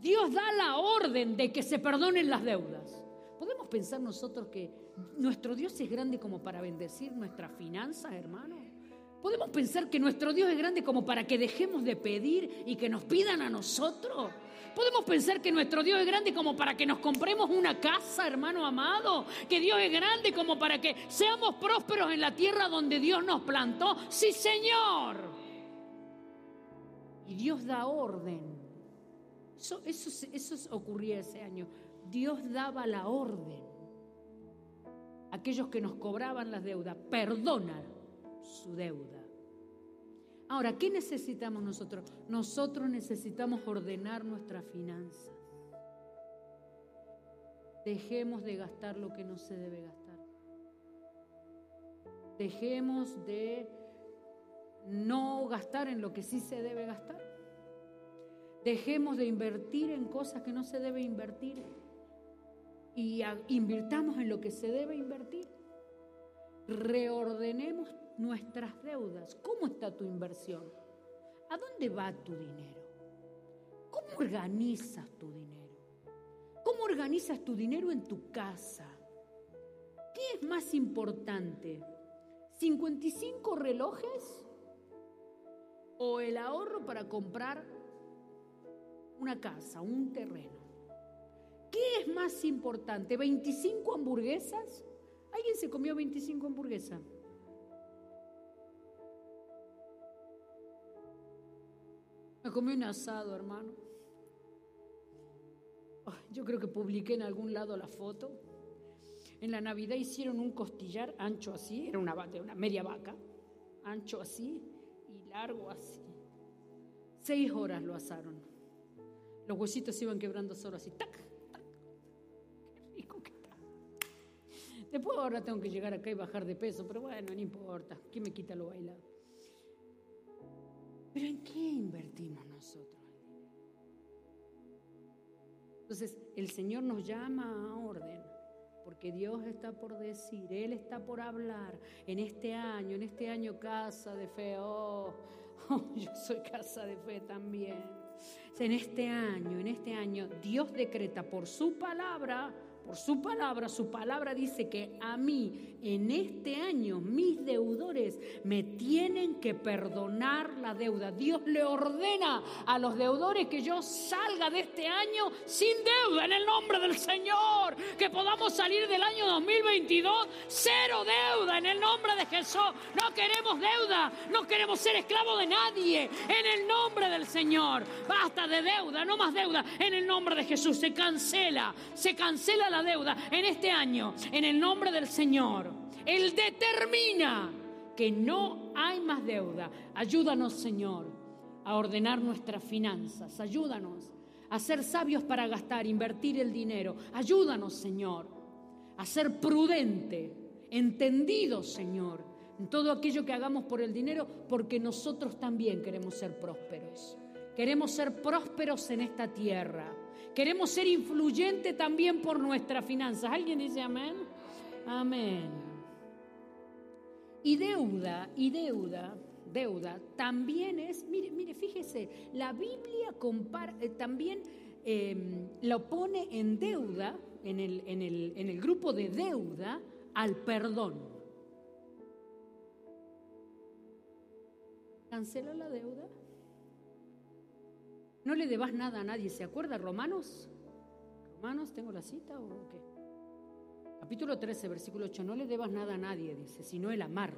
Dios da la orden de que se perdonen las deudas. ¿Podemos pensar nosotros que nuestro Dios es grande como para bendecir nuestras finanzas, hermano? ¿Podemos pensar que nuestro Dios es grande como para que dejemos de pedir y que nos pidan a nosotros? ¿Podemos pensar que nuestro Dios es grande como para que nos compremos una casa, hermano amado? ¿Que Dios es grande como para que seamos prósperos en la tierra donde Dios nos plantó? Sí, Señor. Y Dios da orden. Eso, eso, eso ocurría ese año. Dios daba la orden. Aquellos que nos cobraban las deudas, perdonan su deuda. Ahora, ¿qué necesitamos nosotros? Nosotros necesitamos ordenar nuestras finanzas. Dejemos de gastar lo que no se debe gastar. Dejemos de no gastar en lo que sí se debe gastar. Dejemos de invertir en cosas que no se debe invertir y invirtamos en lo que se debe invertir. Reordenemos nuestras deudas. ¿Cómo está tu inversión? ¿A dónde va tu dinero? ¿Cómo organizas tu dinero? ¿Cómo organizas tu dinero en tu casa? ¿Qué es más importante? ¿55 relojes o el ahorro para comprar una casa, un terreno? ¿Qué es más importante? ¿25 hamburguesas? ¿Alguien se comió 25 hamburguesas? Me comí un asado, hermano. Yo creo que publiqué en algún lado la foto. En la Navidad hicieron un costillar ancho así, era una, una media vaca, ancho así y largo así. Seis horas lo asaron. Los huesitos iban quebrando solo así, tac, Después ahora tengo que llegar acá y bajar de peso, pero bueno, no importa. ¿Quién me quita lo bailado? Pero ¿en qué invertimos nosotros Entonces, el Señor nos llama a orden, porque Dios está por decir, Él está por hablar en este año, en este año casa de fe. Oh, *laughs* oh yo soy casa de fe también. En este año, en este año, Dios decreta por su palabra por su palabra, su palabra dice que a mí en este año mis deudores me tienen que perdonar la deuda. Dios le ordena a los deudores que yo salga de este año sin deuda en el nombre del Señor, que podamos salir del año 2022 cero deuda en el nombre de Jesús. No queremos deuda, no queremos ser esclavos de nadie en el nombre del Señor. Basta de deuda, no más deuda en el nombre de Jesús. Se cancela, se cancela la deuda en este año, en el nombre del Señor. Él determina que no hay más deuda. Ayúdanos, Señor, a ordenar nuestras finanzas. Ayúdanos a ser sabios para gastar, invertir el dinero. Ayúdanos, Señor, a ser prudente, entendido, Señor, en todo aquello que hagamos por el dinero, porque nosotros también queremos ser prósperos. Queremos ser prósperos en esta tierra. Queremos ser influyentes también por nuestras finanzas. ¿Alguien dice amén? Amén. Y deuda, y deuda, deuda también es, mire, mire, fíjese, la Biblia compara, eh, también em, lo pone en deuda, en el, en, el, en el grupo de deuda, al perdón. ¿Cancela la deuda? No le debas nada a nadie. ¿Se acuerda Romanos? Romanos, ¿tengo la cita o qué? Capítulo 13, versículo 8. No le debas nada a nadie, dice, sino el amar.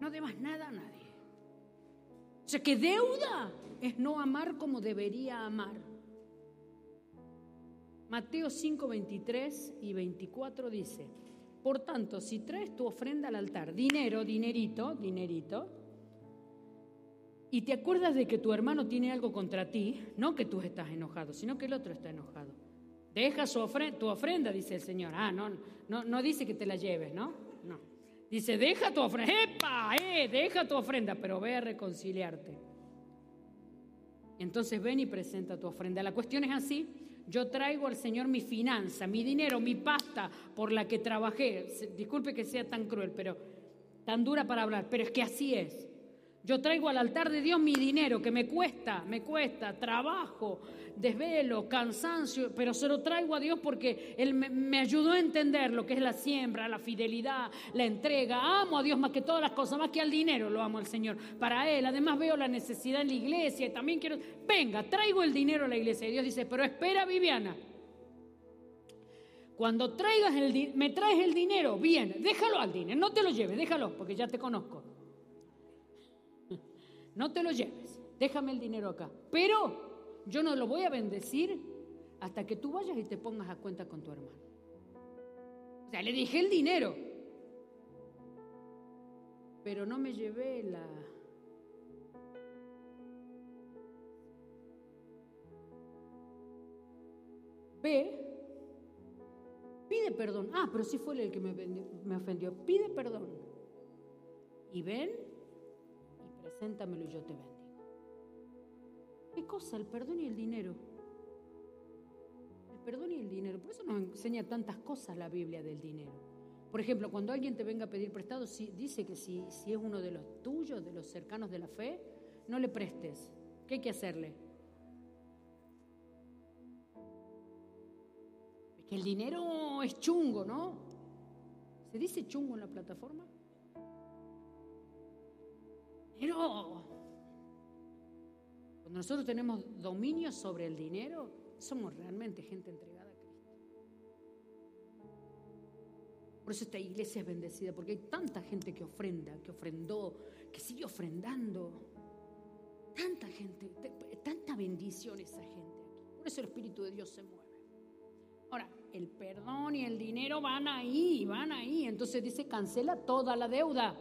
No debas nada a nadie. O sea, que deuda es no amar como debería amar. Mateo 5, 23 y 24 dice, por tanto, si traes tu ofrenda al altar, dinero, dinerito, dinerito, y te acuerdas de que tu hermano tiene algo contra ti, no que tú estás enojado, sino que el otro está enojado. Deja su tu ofrenda, dice el Señor. Ah, no, no, no dice que te la lleves, ¿no? No. Dice, deja tu ofrenda. ¡Epa! ¡Eh! Deja tu ofrenda, pero ve a reconciliarte. Entonces ven y presenta tu ofrenda. La cuestión es así. Yo traigo al Señor mi finanza, mi dinero, mi pasta por la que trabajé. Disculpe que sea tan cruel, pero tan dura para hablar, pero es que así es. Yo traigo al altar de Dios mi dinero que me cuesta, me cuesta, trabajo, desvelo, cansancio, pero se lo traigo a Dios porque Él me, ayudó a entender lo que es la siembra, la fidelidad, la entrega. Amo a Dios más que todas las cosas, más que al dinero lo amo al Señor. Para Él, además veo la necesidad en la iglesia y también quiero, venga, traigo el dinero a la iglesia. Y Dios dice, pero espera Viviana. Cuando traigas el, me traes el dinero, bien, déjalo al dinero, no te lo lleves, déjalo, porque ya te conozco no te lo lleves, déjame el dinero acá. Pero yo no lo voy a bendecir hasta que tú vayas y te pongas a cuenta con tu hermano. O sea, le dije el dinero, pero no me llevé la... Ve, pide perdón. Ah, pero sí fue el que me, me ofendió. Pide perdón. Y ven preséntamelo y yo te bendigo. ¿Qué cosa? El perdón y el dinero. El perdón y el dinero. Por eso nos enseña tantas cosas la Biblia del dinero. Por ejemplo, cuando alguien te venga a pedir prestado, dice que si, si es uno de los tuyos, de los cercanos de la fe, no le prestes. ¿Qué hay que hacerle? Es que el dinero es chungo, ¿no? ¿Se dice chungo en la plataforma? Pero cuando nosotros tenemos dominio sobre el dinero, somos realmente gente entregada a Cristo. Por eso esta iglesia es bendecida, porque hay tanta gente que ofrenda, que ofrendó, que sigue ofrendando. Tanta gente, tanta bendición esa gente aquí. Por eso el Espíritu de Dios se mueve. Ahora, el perdón y el dinero van ahí, van ahí. Entonces dice, cancela toda la deuda.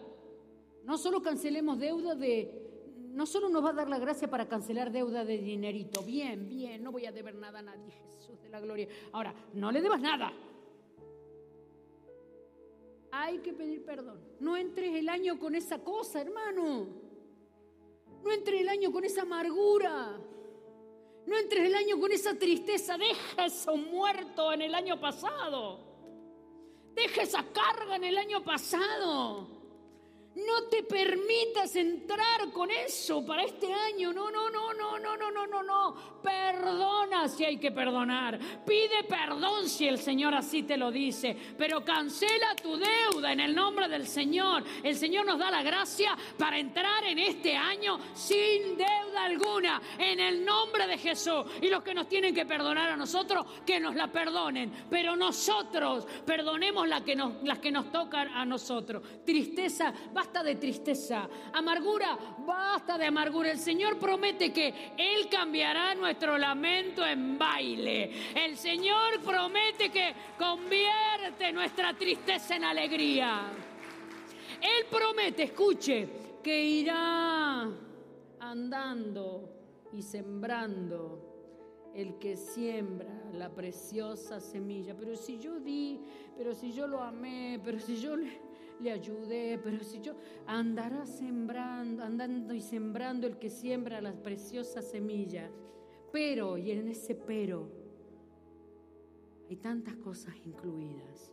No solo cancelemos deuda de... No solo nos va a dar la gracia para cancelar deuda de dinerito. Bien, bien, no voy a deber nada a nadie, *laughs* Jesús de la gloria. Ahora, no le debas nada. Hay que pedir perdón. No entres el año con esa cosa, hermano. No entres el año con esa amargura. No entres el año con esa tristeza. Deja eso muerto en el año pasado. Deja esa carga en el año pasado. No te permitas entrar con eso para este año. No, no, no, no, no, no, no, no, no. Perdona si hay que perdonar. Pide perdón si el Señor así te lo dice. Pero cancela tu deuda en el nombre del Señor. El Señor nos da la gracia para entrar en este año sin deuda alguna. En el nombre de Jesús. Y los que nos tienen que perdonar a nosotros, que nos la perdonen. Pero nosotros perdonemos las que nos, tocan a nosotros. Tristeza, basta de tristeza. Amargura, basta de amargura. El Señor promete que Él cambiará nuestro lamento en baile. El Señor promete que convierte nuestra tristeza en alegría. Él promete, escuche, que irá andando y sembrando el que siembra la preciosa semilla. Pero si yo di, pero si yo lo amé, pero si yo le, le ayudé, pero si yo andará sembrando, andando y sembrando el que siembra la preciosa semilla. Pero, y en ese pero, hay tantas cosas incluidas.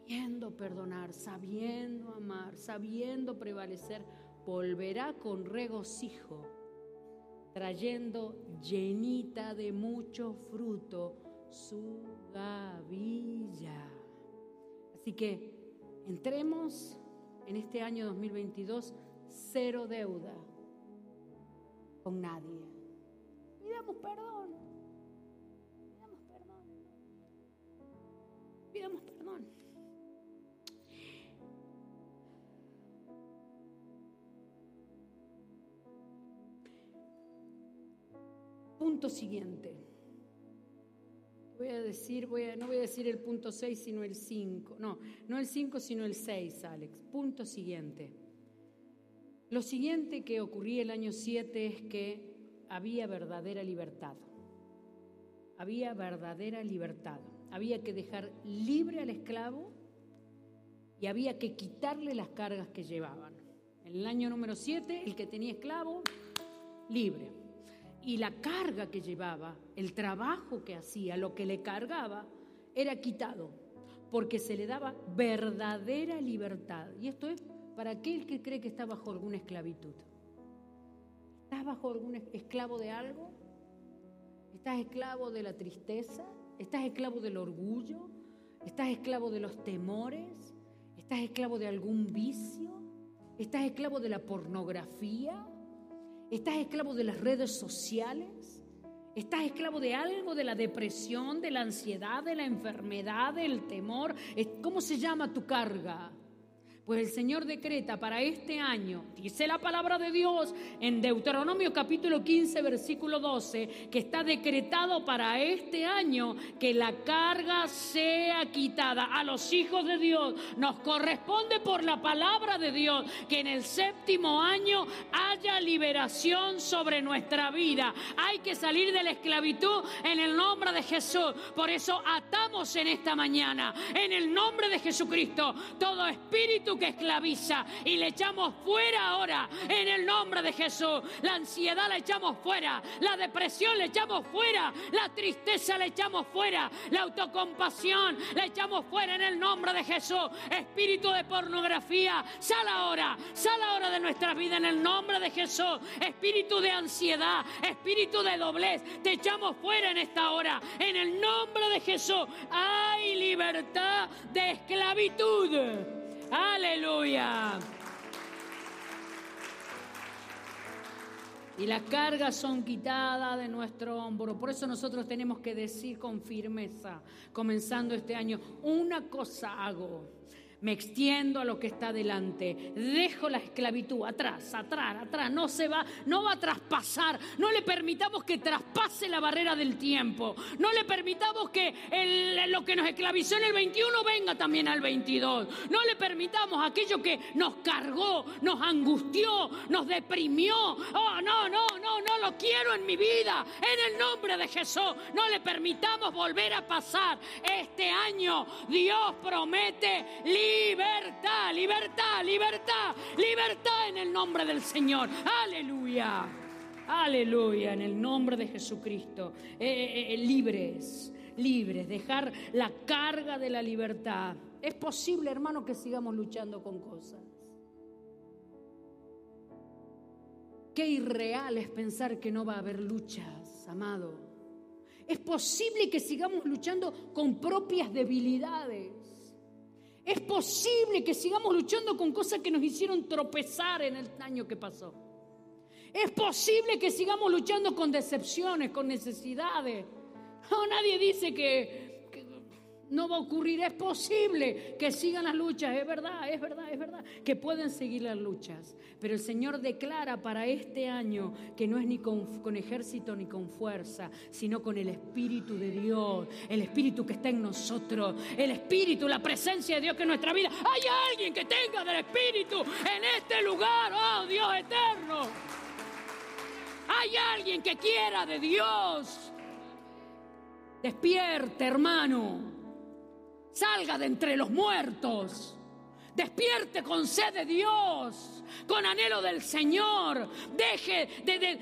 Sabiendo perdonar, sabiendo amar, sabiendo prevalecer, volverá con regocijo, trayendo llenita de mucho fruto su gavilla. Así que entremos en este año 2022 cero deuda con nadie. Pidamos perdón. Pidamos perdón. Pidamos perdón. Punto siguiente. Voy a decir, voy a, no voy a decir el punto 6, sino el 5. No, no el 5, sino el 6, Alex. Punto siguiente. Lo siguiente que ocurría el año 7 es que había verdadera libertad. Había verdadera libertad. Había que dejar libre al esclavo y había que quitarle las cargas que llevaban. En el año número 7, el que tenía esclavo, libre y la carga que llevaba, el trabajo que hacía, lo que le cargaba, era quitado, porque se le daba verdadera libertad. Y esto es para aquel que cree que está bajo alguna esclavitud. ¿Estás bajo algún esclavo de algo? ¿Estás esclavo de la tristeza? ¿Estás esclavo del orgullo? ¿Estás esclavo de los temores? ¿Estás esclavo de algún vicio? ¿Estás esclavo de la pornografía? ¿Estás esclavo de las redes sociales? ¿Estás esclavo de algo, de la depresión, de la ansiedad, de la enfermedad, del temor? ¿Cómo se llama tu carga? Pues el Señor decreta para este año, dice la palabra de Dios en Deuteronomio capítulo 15, versículo 12, que está decretado para este año que la carga sea quitada. A los hijos de Dios nos corresponde por la palabra de Dios que en el séptimo año haya liberación sobre nuestra vida. Hay que salir de la esclavitud en el nombre de Jesús. Por eso atamos en esta mañana, en el nombre de Jesucristo, todo espíritu esclaviza y le echamos fuera ahora en el nombre de Jesús. La ansiedad la echamos fuera, la depresión la echamos fuera, la tristeza la echamos fuera, la autocompasión la echamos fuera en el nombre de Jesús. Espíritu de pornografía, sal ahora, sal ahora de nuestra vida en el nombre de Jesús. Espíritu de ansiedad, espíritu de doblez, te echamos fuera en esta hora en el nombre de Jesús. Hay libertad de esclavitud. Aleluya. Y las cargas son quitadas de nuestro hombro. Por eso nosotros tenemos que decir con firmeza, comenzando este año, una cosa hago me extiendo a lo que está delante, dejo la esclavitud atrás, atrás, atrás, no se va, no va a traspasar, no le permitamos que traspase la barrera del tiempo, no le permitamos que lo que nos esclavizó en el 21 venga también al 22, no le permitamos aquello que nos cargó, nos angustió, nos deprimió, oh no, no, no, no lo quiero en mi vida, en el nombre de Jesús, no le permitamos volver a pasar. Este año, Dios promete libertad, libertad, libertad, libertad en el nombre del Señor. Aleluya. Aleluya, en el nombre de Jesucristo. Eh, eh, eh, libres, libres, dejar la carga de la libertad. Es posible, hermano, que sigamos luchando con cosas. Qué irreal es pensar que no va a haber luchas, amado. Es posible que sigamos luchando con propias debilidades. Es posible que sigamos luchando con cosas que nos hicieron tropezar en el año que pasó. Es posible que sigamos luchando con decepciones, con necesidades. No, nadie dice que, no va a ocurrir. Es posible que sigan las luchas, es verdad, es verdad, es verdad, que pueden seguir las luchas. Pero el Señor declara para este año que no es ni con, con, ejército ni con fuerza, sino con el Espíritu de Dios, el Espíritu que está en nosotros, el Espíritu, la presencia de Dios que en nuestra vida. Hay alguien que tenga del Espíritu en este lugar, oh Dios eterno. Hay alguien que quiera de Dios. Despierte, hermano. Salga de entre los muertos. Despierte con sed de Dios, con anhelo del Señor. Deje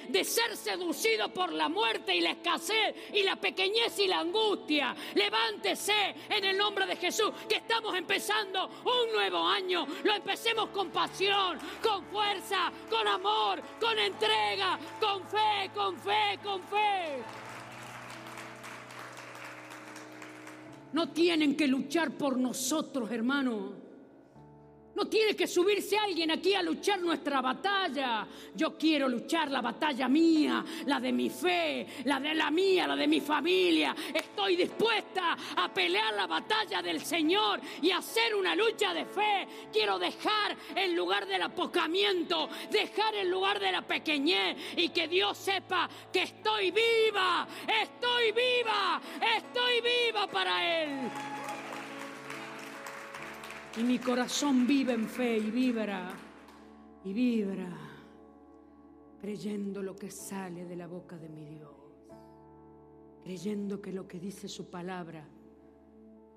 de, ser seducido por la muerte y la escasez y la pequeñez y la angustia. Levántese en el nombre de Jesús, que estamos empezando un nuevo año. Lo empecemos con pasión, con fuerza, con amor, con entrega, con fe, con fe, con fe. No tienen que luchar por nosotros, hermano. No tiene que subirse alguien aquí a luchar nuestra batalla. Yo quiero luchar la batalla mía, la de mi fe, la de la mía, la de mi familia. Estoy dispuesta a pelear la batalla del Señor y hacer una lucha de fe. Quiero dejar el lugar del apocamiento, dejar el lugar de la pequeñez y que Dios sepa que estoy viva, estoy viva, estoy viva para Él. Y mi corazón vive en fe y vibra y vibra creyendo lo que sale de la boca de mi Dios. Creyendo que lo que dice su palabra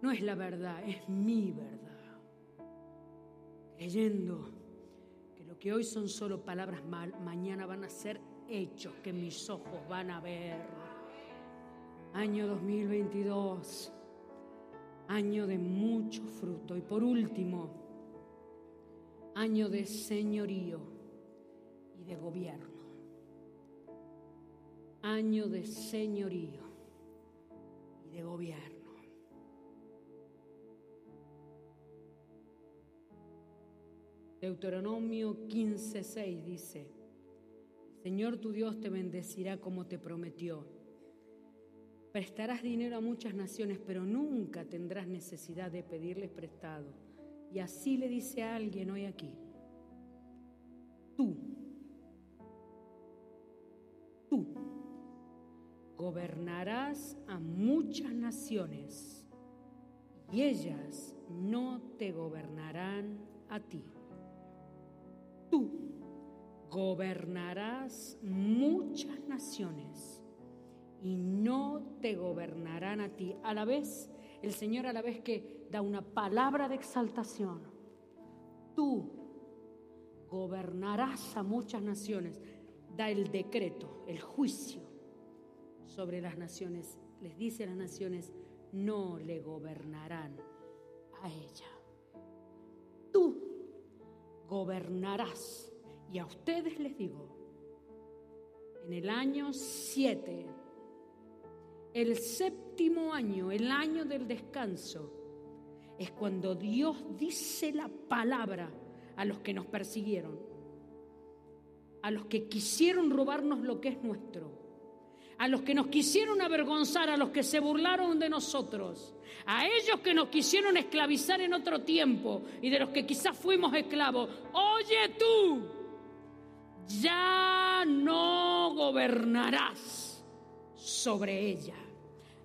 no es la verdad, es mi verdad. Creyendo que lo que hoy son solo palabras mal, mañana van a ser hechos que mis ojos van a ver. Año 2022 año de mucho fruto. Y por último, año de señorío y de gobierno. Año de señorío y de gobierno. Deuteronomio 15:6 dice, Señor tu Dios te bendecirá como te prometió Prestarás dinero a muchas naciones, pero nunca tendrás necesidad de pedirles prestado. Y así le dice alguien hoy aquí, tú, tú gobernarás a muchas naciones y ellas no te gobernarán a ti. Tú gobernarás muchas naciones y no te gobernarán a ti. A la vez, el Señor a la vez que da una palabra de exaltación, tú gobernarás a muchas naciones, da el decreto, el juicio sobre las naciones. Les dice a las naciones, no le gobernarán a ella. Tú gobernarás. Y a ustedes les digo, en el año 7 el séptimo año, el año del descanso, es cuando Dios dice la palabra a los que nos persiguieron, a los que quisieron robarnos lo que es nuestro, a los que nos quisieron avergonzar, a los que se burlaron de nosotros, a ellos que nos quisieron esclavizar en otro tiempo y de los que quizás fuimos esclavos. Oye tú, ya no gobernarás sobre ella.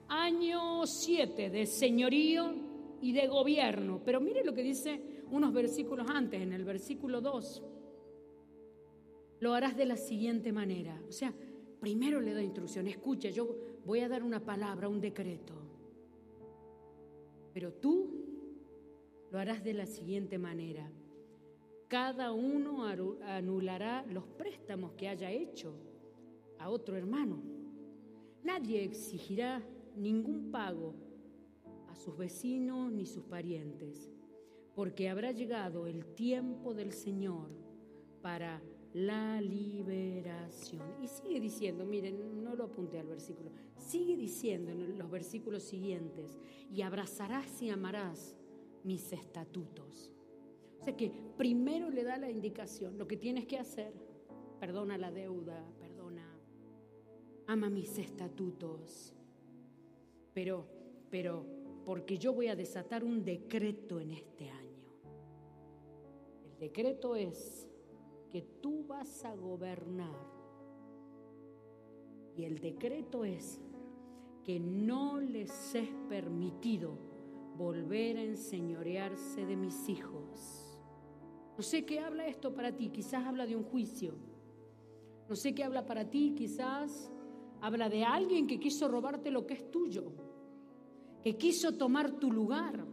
Año 7 de señorío y de gobierno. Pero mire lo que dice unos versículos antes, en el versículo 2. Lo harás de la siguiente manera. O sea, primero le da instrucción. Escucha, yo voy a dar una palabra, un decreto. Pero tú lo harás de la siguiente manera. Cada uno anulará los préstamos que haya hecho a otro hermano Nadie exigirá ningún pago a sus vecinos ni sus parientes, porque habrá llegado el tiempo del Señor para la liberación. Y sigue diciendo, miren, no lo apunté al versículo, sigue diciendo en los versículos siguientes, y abrazarás y amarás mis estatutos. O sea que primero le da la indicación, lo que tienes que hacer, perdona la deuda, ama mis estatutos, pero, pero, porque yo voy a desatar un decreto en este año. El decreto es que tú vas a gobernar. Y el decreto es que no les es permitido volver a enseñorearse de mis hijos. No sé qué habla esto para ti, quizás habla de un juicio. No sé qué habla para ti, quizás habla de alguien que quiso robarte lo que es tuyo, que quiso tomar tu lugar.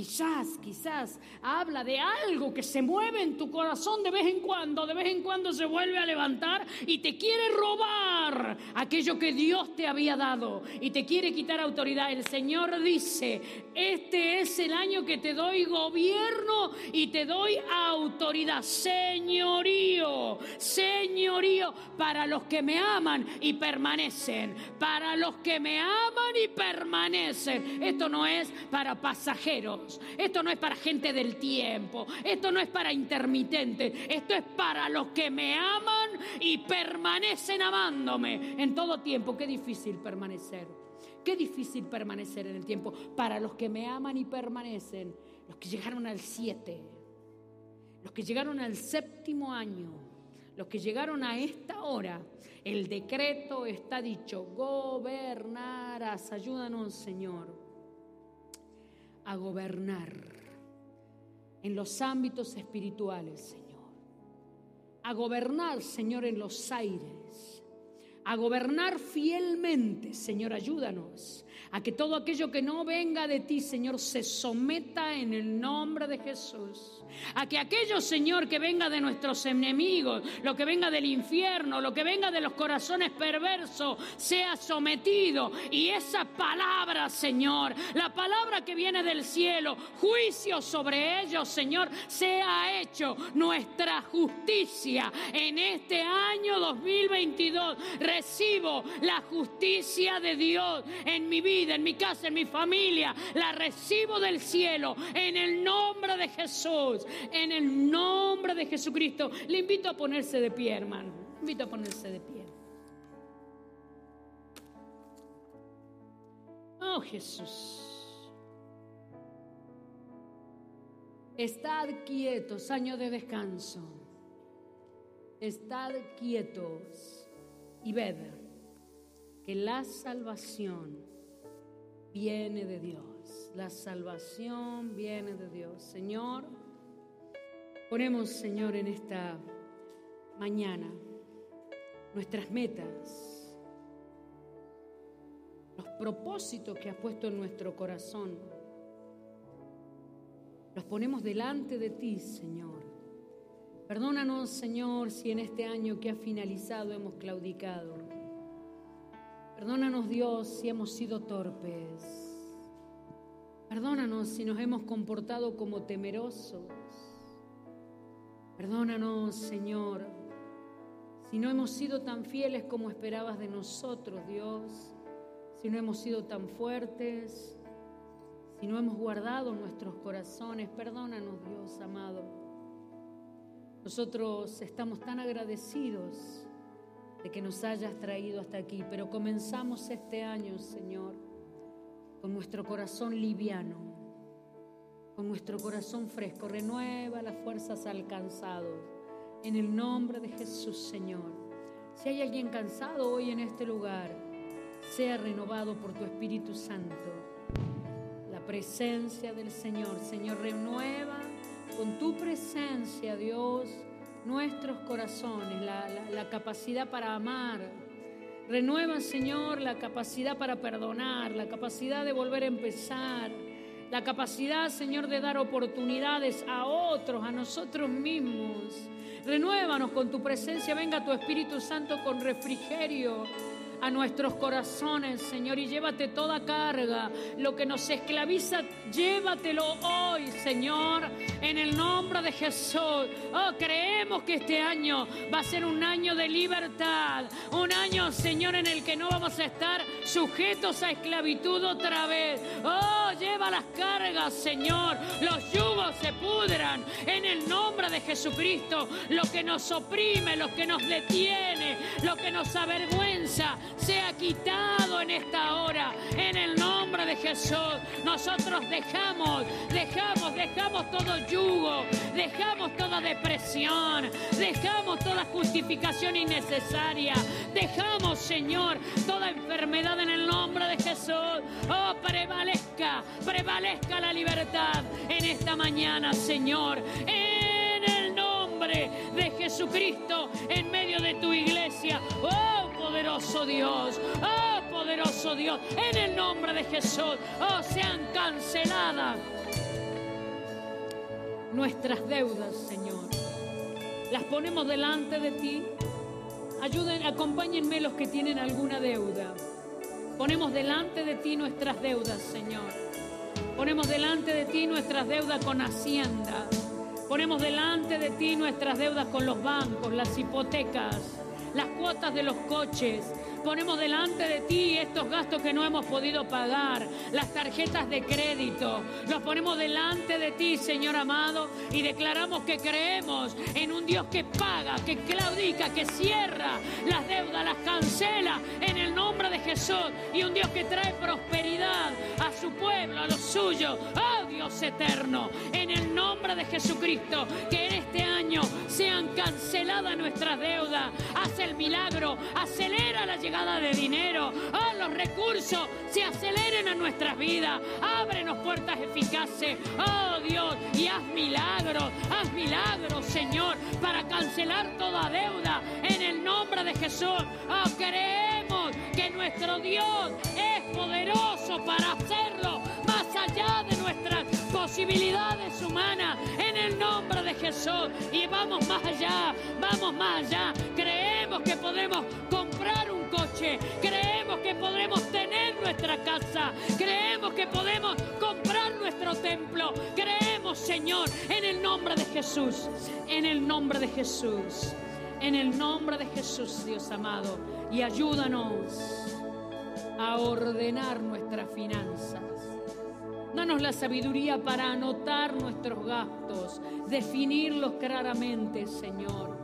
Quizás, quizás habla de algo que se mueve en tu corazón de vez en cuando, de vez en cuando se vuelve a levantar y te quiere robar aquello que Dios te había dado y te quiere quitar autoridad. El Señor dice, este es el año que te doy gobierno y te doy autoridad, señorío, señorío para los que me aman y permanecen, para los que me aman y permanecen. Esto no es para pasajeros. Esto no es para gente del tiempo. Esto no es para intermitentes. Esto es para los que me aman y permanecen amándome en todo tiempo. Qué difícil permanecer. Qué difícil permanecer en el tiempo. Para los que me aman y permanecen. Los que llegaron al siete. Los que llegaron al séptimo año. Los que llegaron a esta hora. El decreto está dicho. Gobernarás. Ayúdanos, Señor a gobernar en los ámbitos espirituales, Señor. A gobernar, Señor, en los aires. A gobernar fielmente, Señor, ayúdanos. A que todo aquello que no venga de ti, Señor, se someta en el nombre de Jesús a que aquello, Señor, que venga de nuestros enemigos, lo que venga del infierno, lo que venga de los corazones perversos, sea sometido. Y esa palabra, Señor, la palabra que viene del cielo, juicio sobre ellos, Señor, sea hecho nuestra justicia en este año 2022. Recibo la justicia de Dios en mi vida, en mi casa, en mi familia. La recibo del cielo en el nombre de Jesús en el nombre de Jesucristo. Le invito a ponerse de pie, hermano. Le invito a ponerse de pie. Oh Jesús. Estad quietos, año de descanso. Estad quietos y ved que la salvación viene de Dios. La salvación viene de Dios. Señor, Ponemos, Señor, en esta mañana nuestras metas, los propósitos que has puesto en nuestro corazón. Los ponemos delante de ti, Señor. Perdónanos, Señor, si en este año que ha finalizado hemos claudicado. Perdónanos, Dios, si hemos sido torpes. Perdónanos si nos hemos comportado como temerosos. Perdónanos, Señor, si no hemos sido tan fieles como esperabas de nosotros, Dios, si no hemos sido tan fuertes, si no hemos guardado nuestros corazones, perdónanos, Dios amado. Nosotros estamos tan agradecidos de que nos hayas traído hasta aquí, pero comenzamos este año, Señor, con nuestro corazón liviano con nuestro corazón fresco. Renueva las fuerzas alcanzadas. En el nombre de Jesús, Señor. Si hay alguien cansado hoy en este lugar, sea renovado por tu Espíritu Santo. La presencia del Señor. Señor, renueva con tu presencia, Dios, nuestros corazones, la, la capacidad para amar. Renueva, Señor, la capacidad para perdonar, la capacidad de volver a empezar la capacidad, Señor, de dar oportunidades a otros, a nosotros mismos. Renuévanos con tu presencia, venga tu Espíritu Santo con refrigerio a nuestros corazones, Señor, y llévate toda carga, lo que nos esclaviza, llévatelo hoy, Señor, en el nombre de Jesús. Oh, creemos que este año va a ser un año de libertad, un año, Señor, en el que no vamos a estar sujetos a esclavitud otra vez. Oh, lleva las cargas, Señor, los yugos se pudran en el nombre de Jesucristo, lo que nos oprime, lo que nos detiene, lo que nos avergüenza, sea quitado en esta hora, en el nombre de Jesús. Nosotros dejamos, dejamos, dejamos todo yugo, dejamos toda depresión, dejamos toda justificación innecesaria, dejamos, Señor, toda enfermedad en el nombre de Jesús. Oh, prevalezca, prevalezca la libertad en esta mañana, Señor. En el nombre de Jesucristo, en medio de tu iglesia. Oh, poderoso Dios, oh poderoso Dios, en el nombre de Jesús, oh sean canceladas nuestras deudas, Señor. Las ponemos delante de ti. Ayuden, acompáñenme los que tienen alguna deuda. Ponemos delante de ti nuestras deudas, Señor. Ponemos delante de ti nuestras deudas con Hacienda. Ponemos delante de ti nuestras deudas con los bancos, las hipotecas las cuotas de los coches. Ponemos delante de ti estos gastos que no hemos podido pagar, las tarjetas de crédito. Los ponemos delante de ti, Señor amado, y declaramos que creemos en un Dios que paga, que claudica, que cierra las deudas, las cancela en el nombre de Jesús. Y un Dios que trae prosperidad a su pueblo, a los suyos. Oh Dios eterno, en el de Jesucristo, que en este año sean canceladas nuestras deudas. El milagro, acelera la llegada de dinero, oh, los recursos se aceleren a nuestras vidas, ábrenos puertas eficaces, oh Dios, y haz milagros, haz milagros, Señor, para cancelar toda deuda en el nombre de Jesús. Oh, creemos que nuestro Dios es poderoso para hacerlo más allá de nuestras posibilidades humanas en el nombre de Jesús. Y vamos más allá, vamos más allá. Creemos que podemos comprar un coche, creemos que podremos tener nuestra casa, creemos que podemos comprar nuestro templo. Creemos, Señor, en el nombre de Jesús, en el nombre de Jesús. En el nombre de Jesús, Dios amado, y ayúdanos a ordenar nuestras finanzas Danos la sabiduría para anotar nuestros gastos, definirlos claramente, Señor,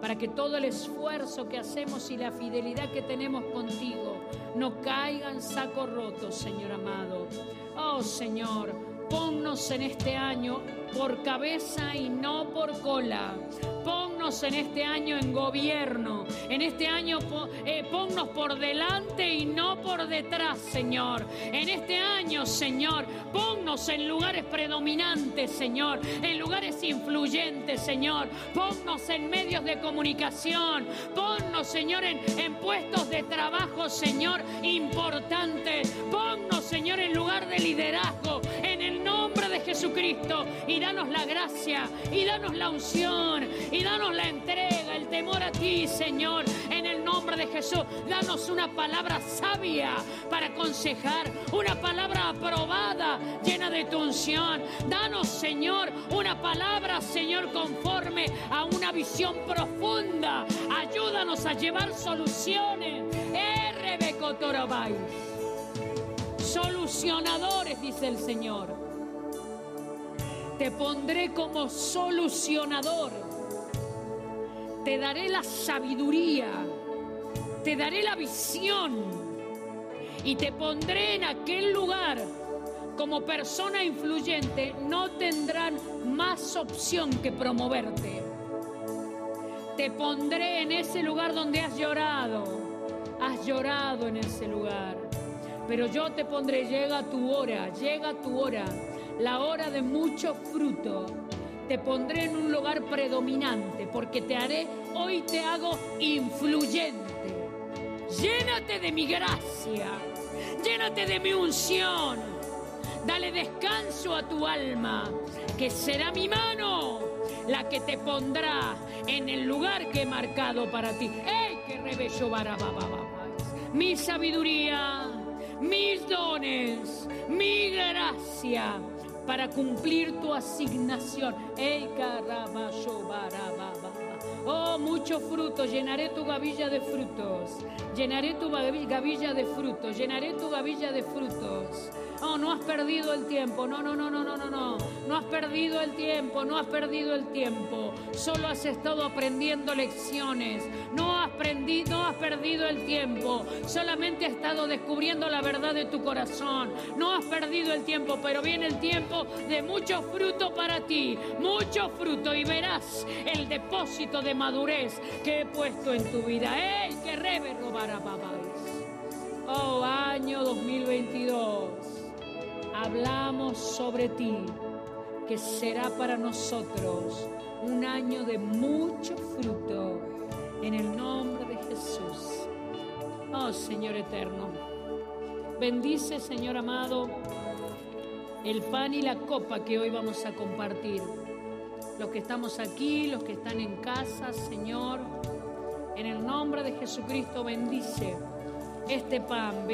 para que todo el esfuerzo que hacemos y la fidelidad que tenemos contigo no caiga en saco roto, Señor amado. Oh, Señor, ponnos en este año por cabeza y no por cola. Ponnos en este año en gobierno. En este año eh, ponnos por delante y no por detrás, Señor. En este año, Señor, ponnos en lugares predominantes, Señor. En lugares influyentes, Señor. Ponnos en medios de comunicación. Ponnos, Señor, en, puestos de trabajo, Señor, importantes. Ponnos, Señor, en lugar de liderazgo. En el nombre de Jesucristo. Y danos la gracia. Y danos la unción y danos la entrega, el temor a ti, Señor, en el nombre de Jesús. Danos una palabra sabia para aconsejar, una palabra aprobada, llena de tu unción. Danos, Señor, una palabra, Señor, conforme a una visión profunda. Ayúdanos a llevar soluciones. Solucionadores, dice el Señor. Te pondré como solucionador. Te daré la sabiduría, te daré la visión y te pondré en aquel lugar. Como persona influyente, no tendrán más opción que promoverte. Te pondré en ese lugar donde has llorado, has llorado en ese lugar, pero yo te pondré, llega tu hora, llega tu hora, la hora de mucho fruto te pondré en un lugar predominante, porque te haré, hoy te hago influyente. Llénate de mi gracia, llénate de mi unción. Dale descanso a tu alma, que será mi mano la que te pondrá en el lugar que he marcado para ti. ¡Ey, que rebello mi sabiduría, mis dones, mi gracia para cumplir tu asignación. Oh, mucho fruto, llenaré tu gavilla de frutos, llenaré tu gavilla de frutos, llenaré tu gavilla de frutos. Oh, no has perdido el tiempo. No, no, no, no, no, no, no. No has perdido el tiempo, no has perdido el tiempo. Solo has estado aprendiendo lecciones. No has, no has perdido el tiempo. Solamente has estado descubriendo la verdad de tu corazón. No has perdido el tiempo, pero viene el tiempo de mucho fruto para ti. Mucho fruto y verás el depósito madurez que he puesto en tu vida. ¡Ey, que rebe robar a Oh, año 2022 hablamos sobre ti, que será para nosotros un año de mucho fruto, en el nombre de Jesús. Oh Señor eterno, bendice Señor amado el pan y la copa que hoy vamos a compartir. Los que estamos aquí, los que están en casa, Señor, en el nombre de Jesucristo bendice este pan.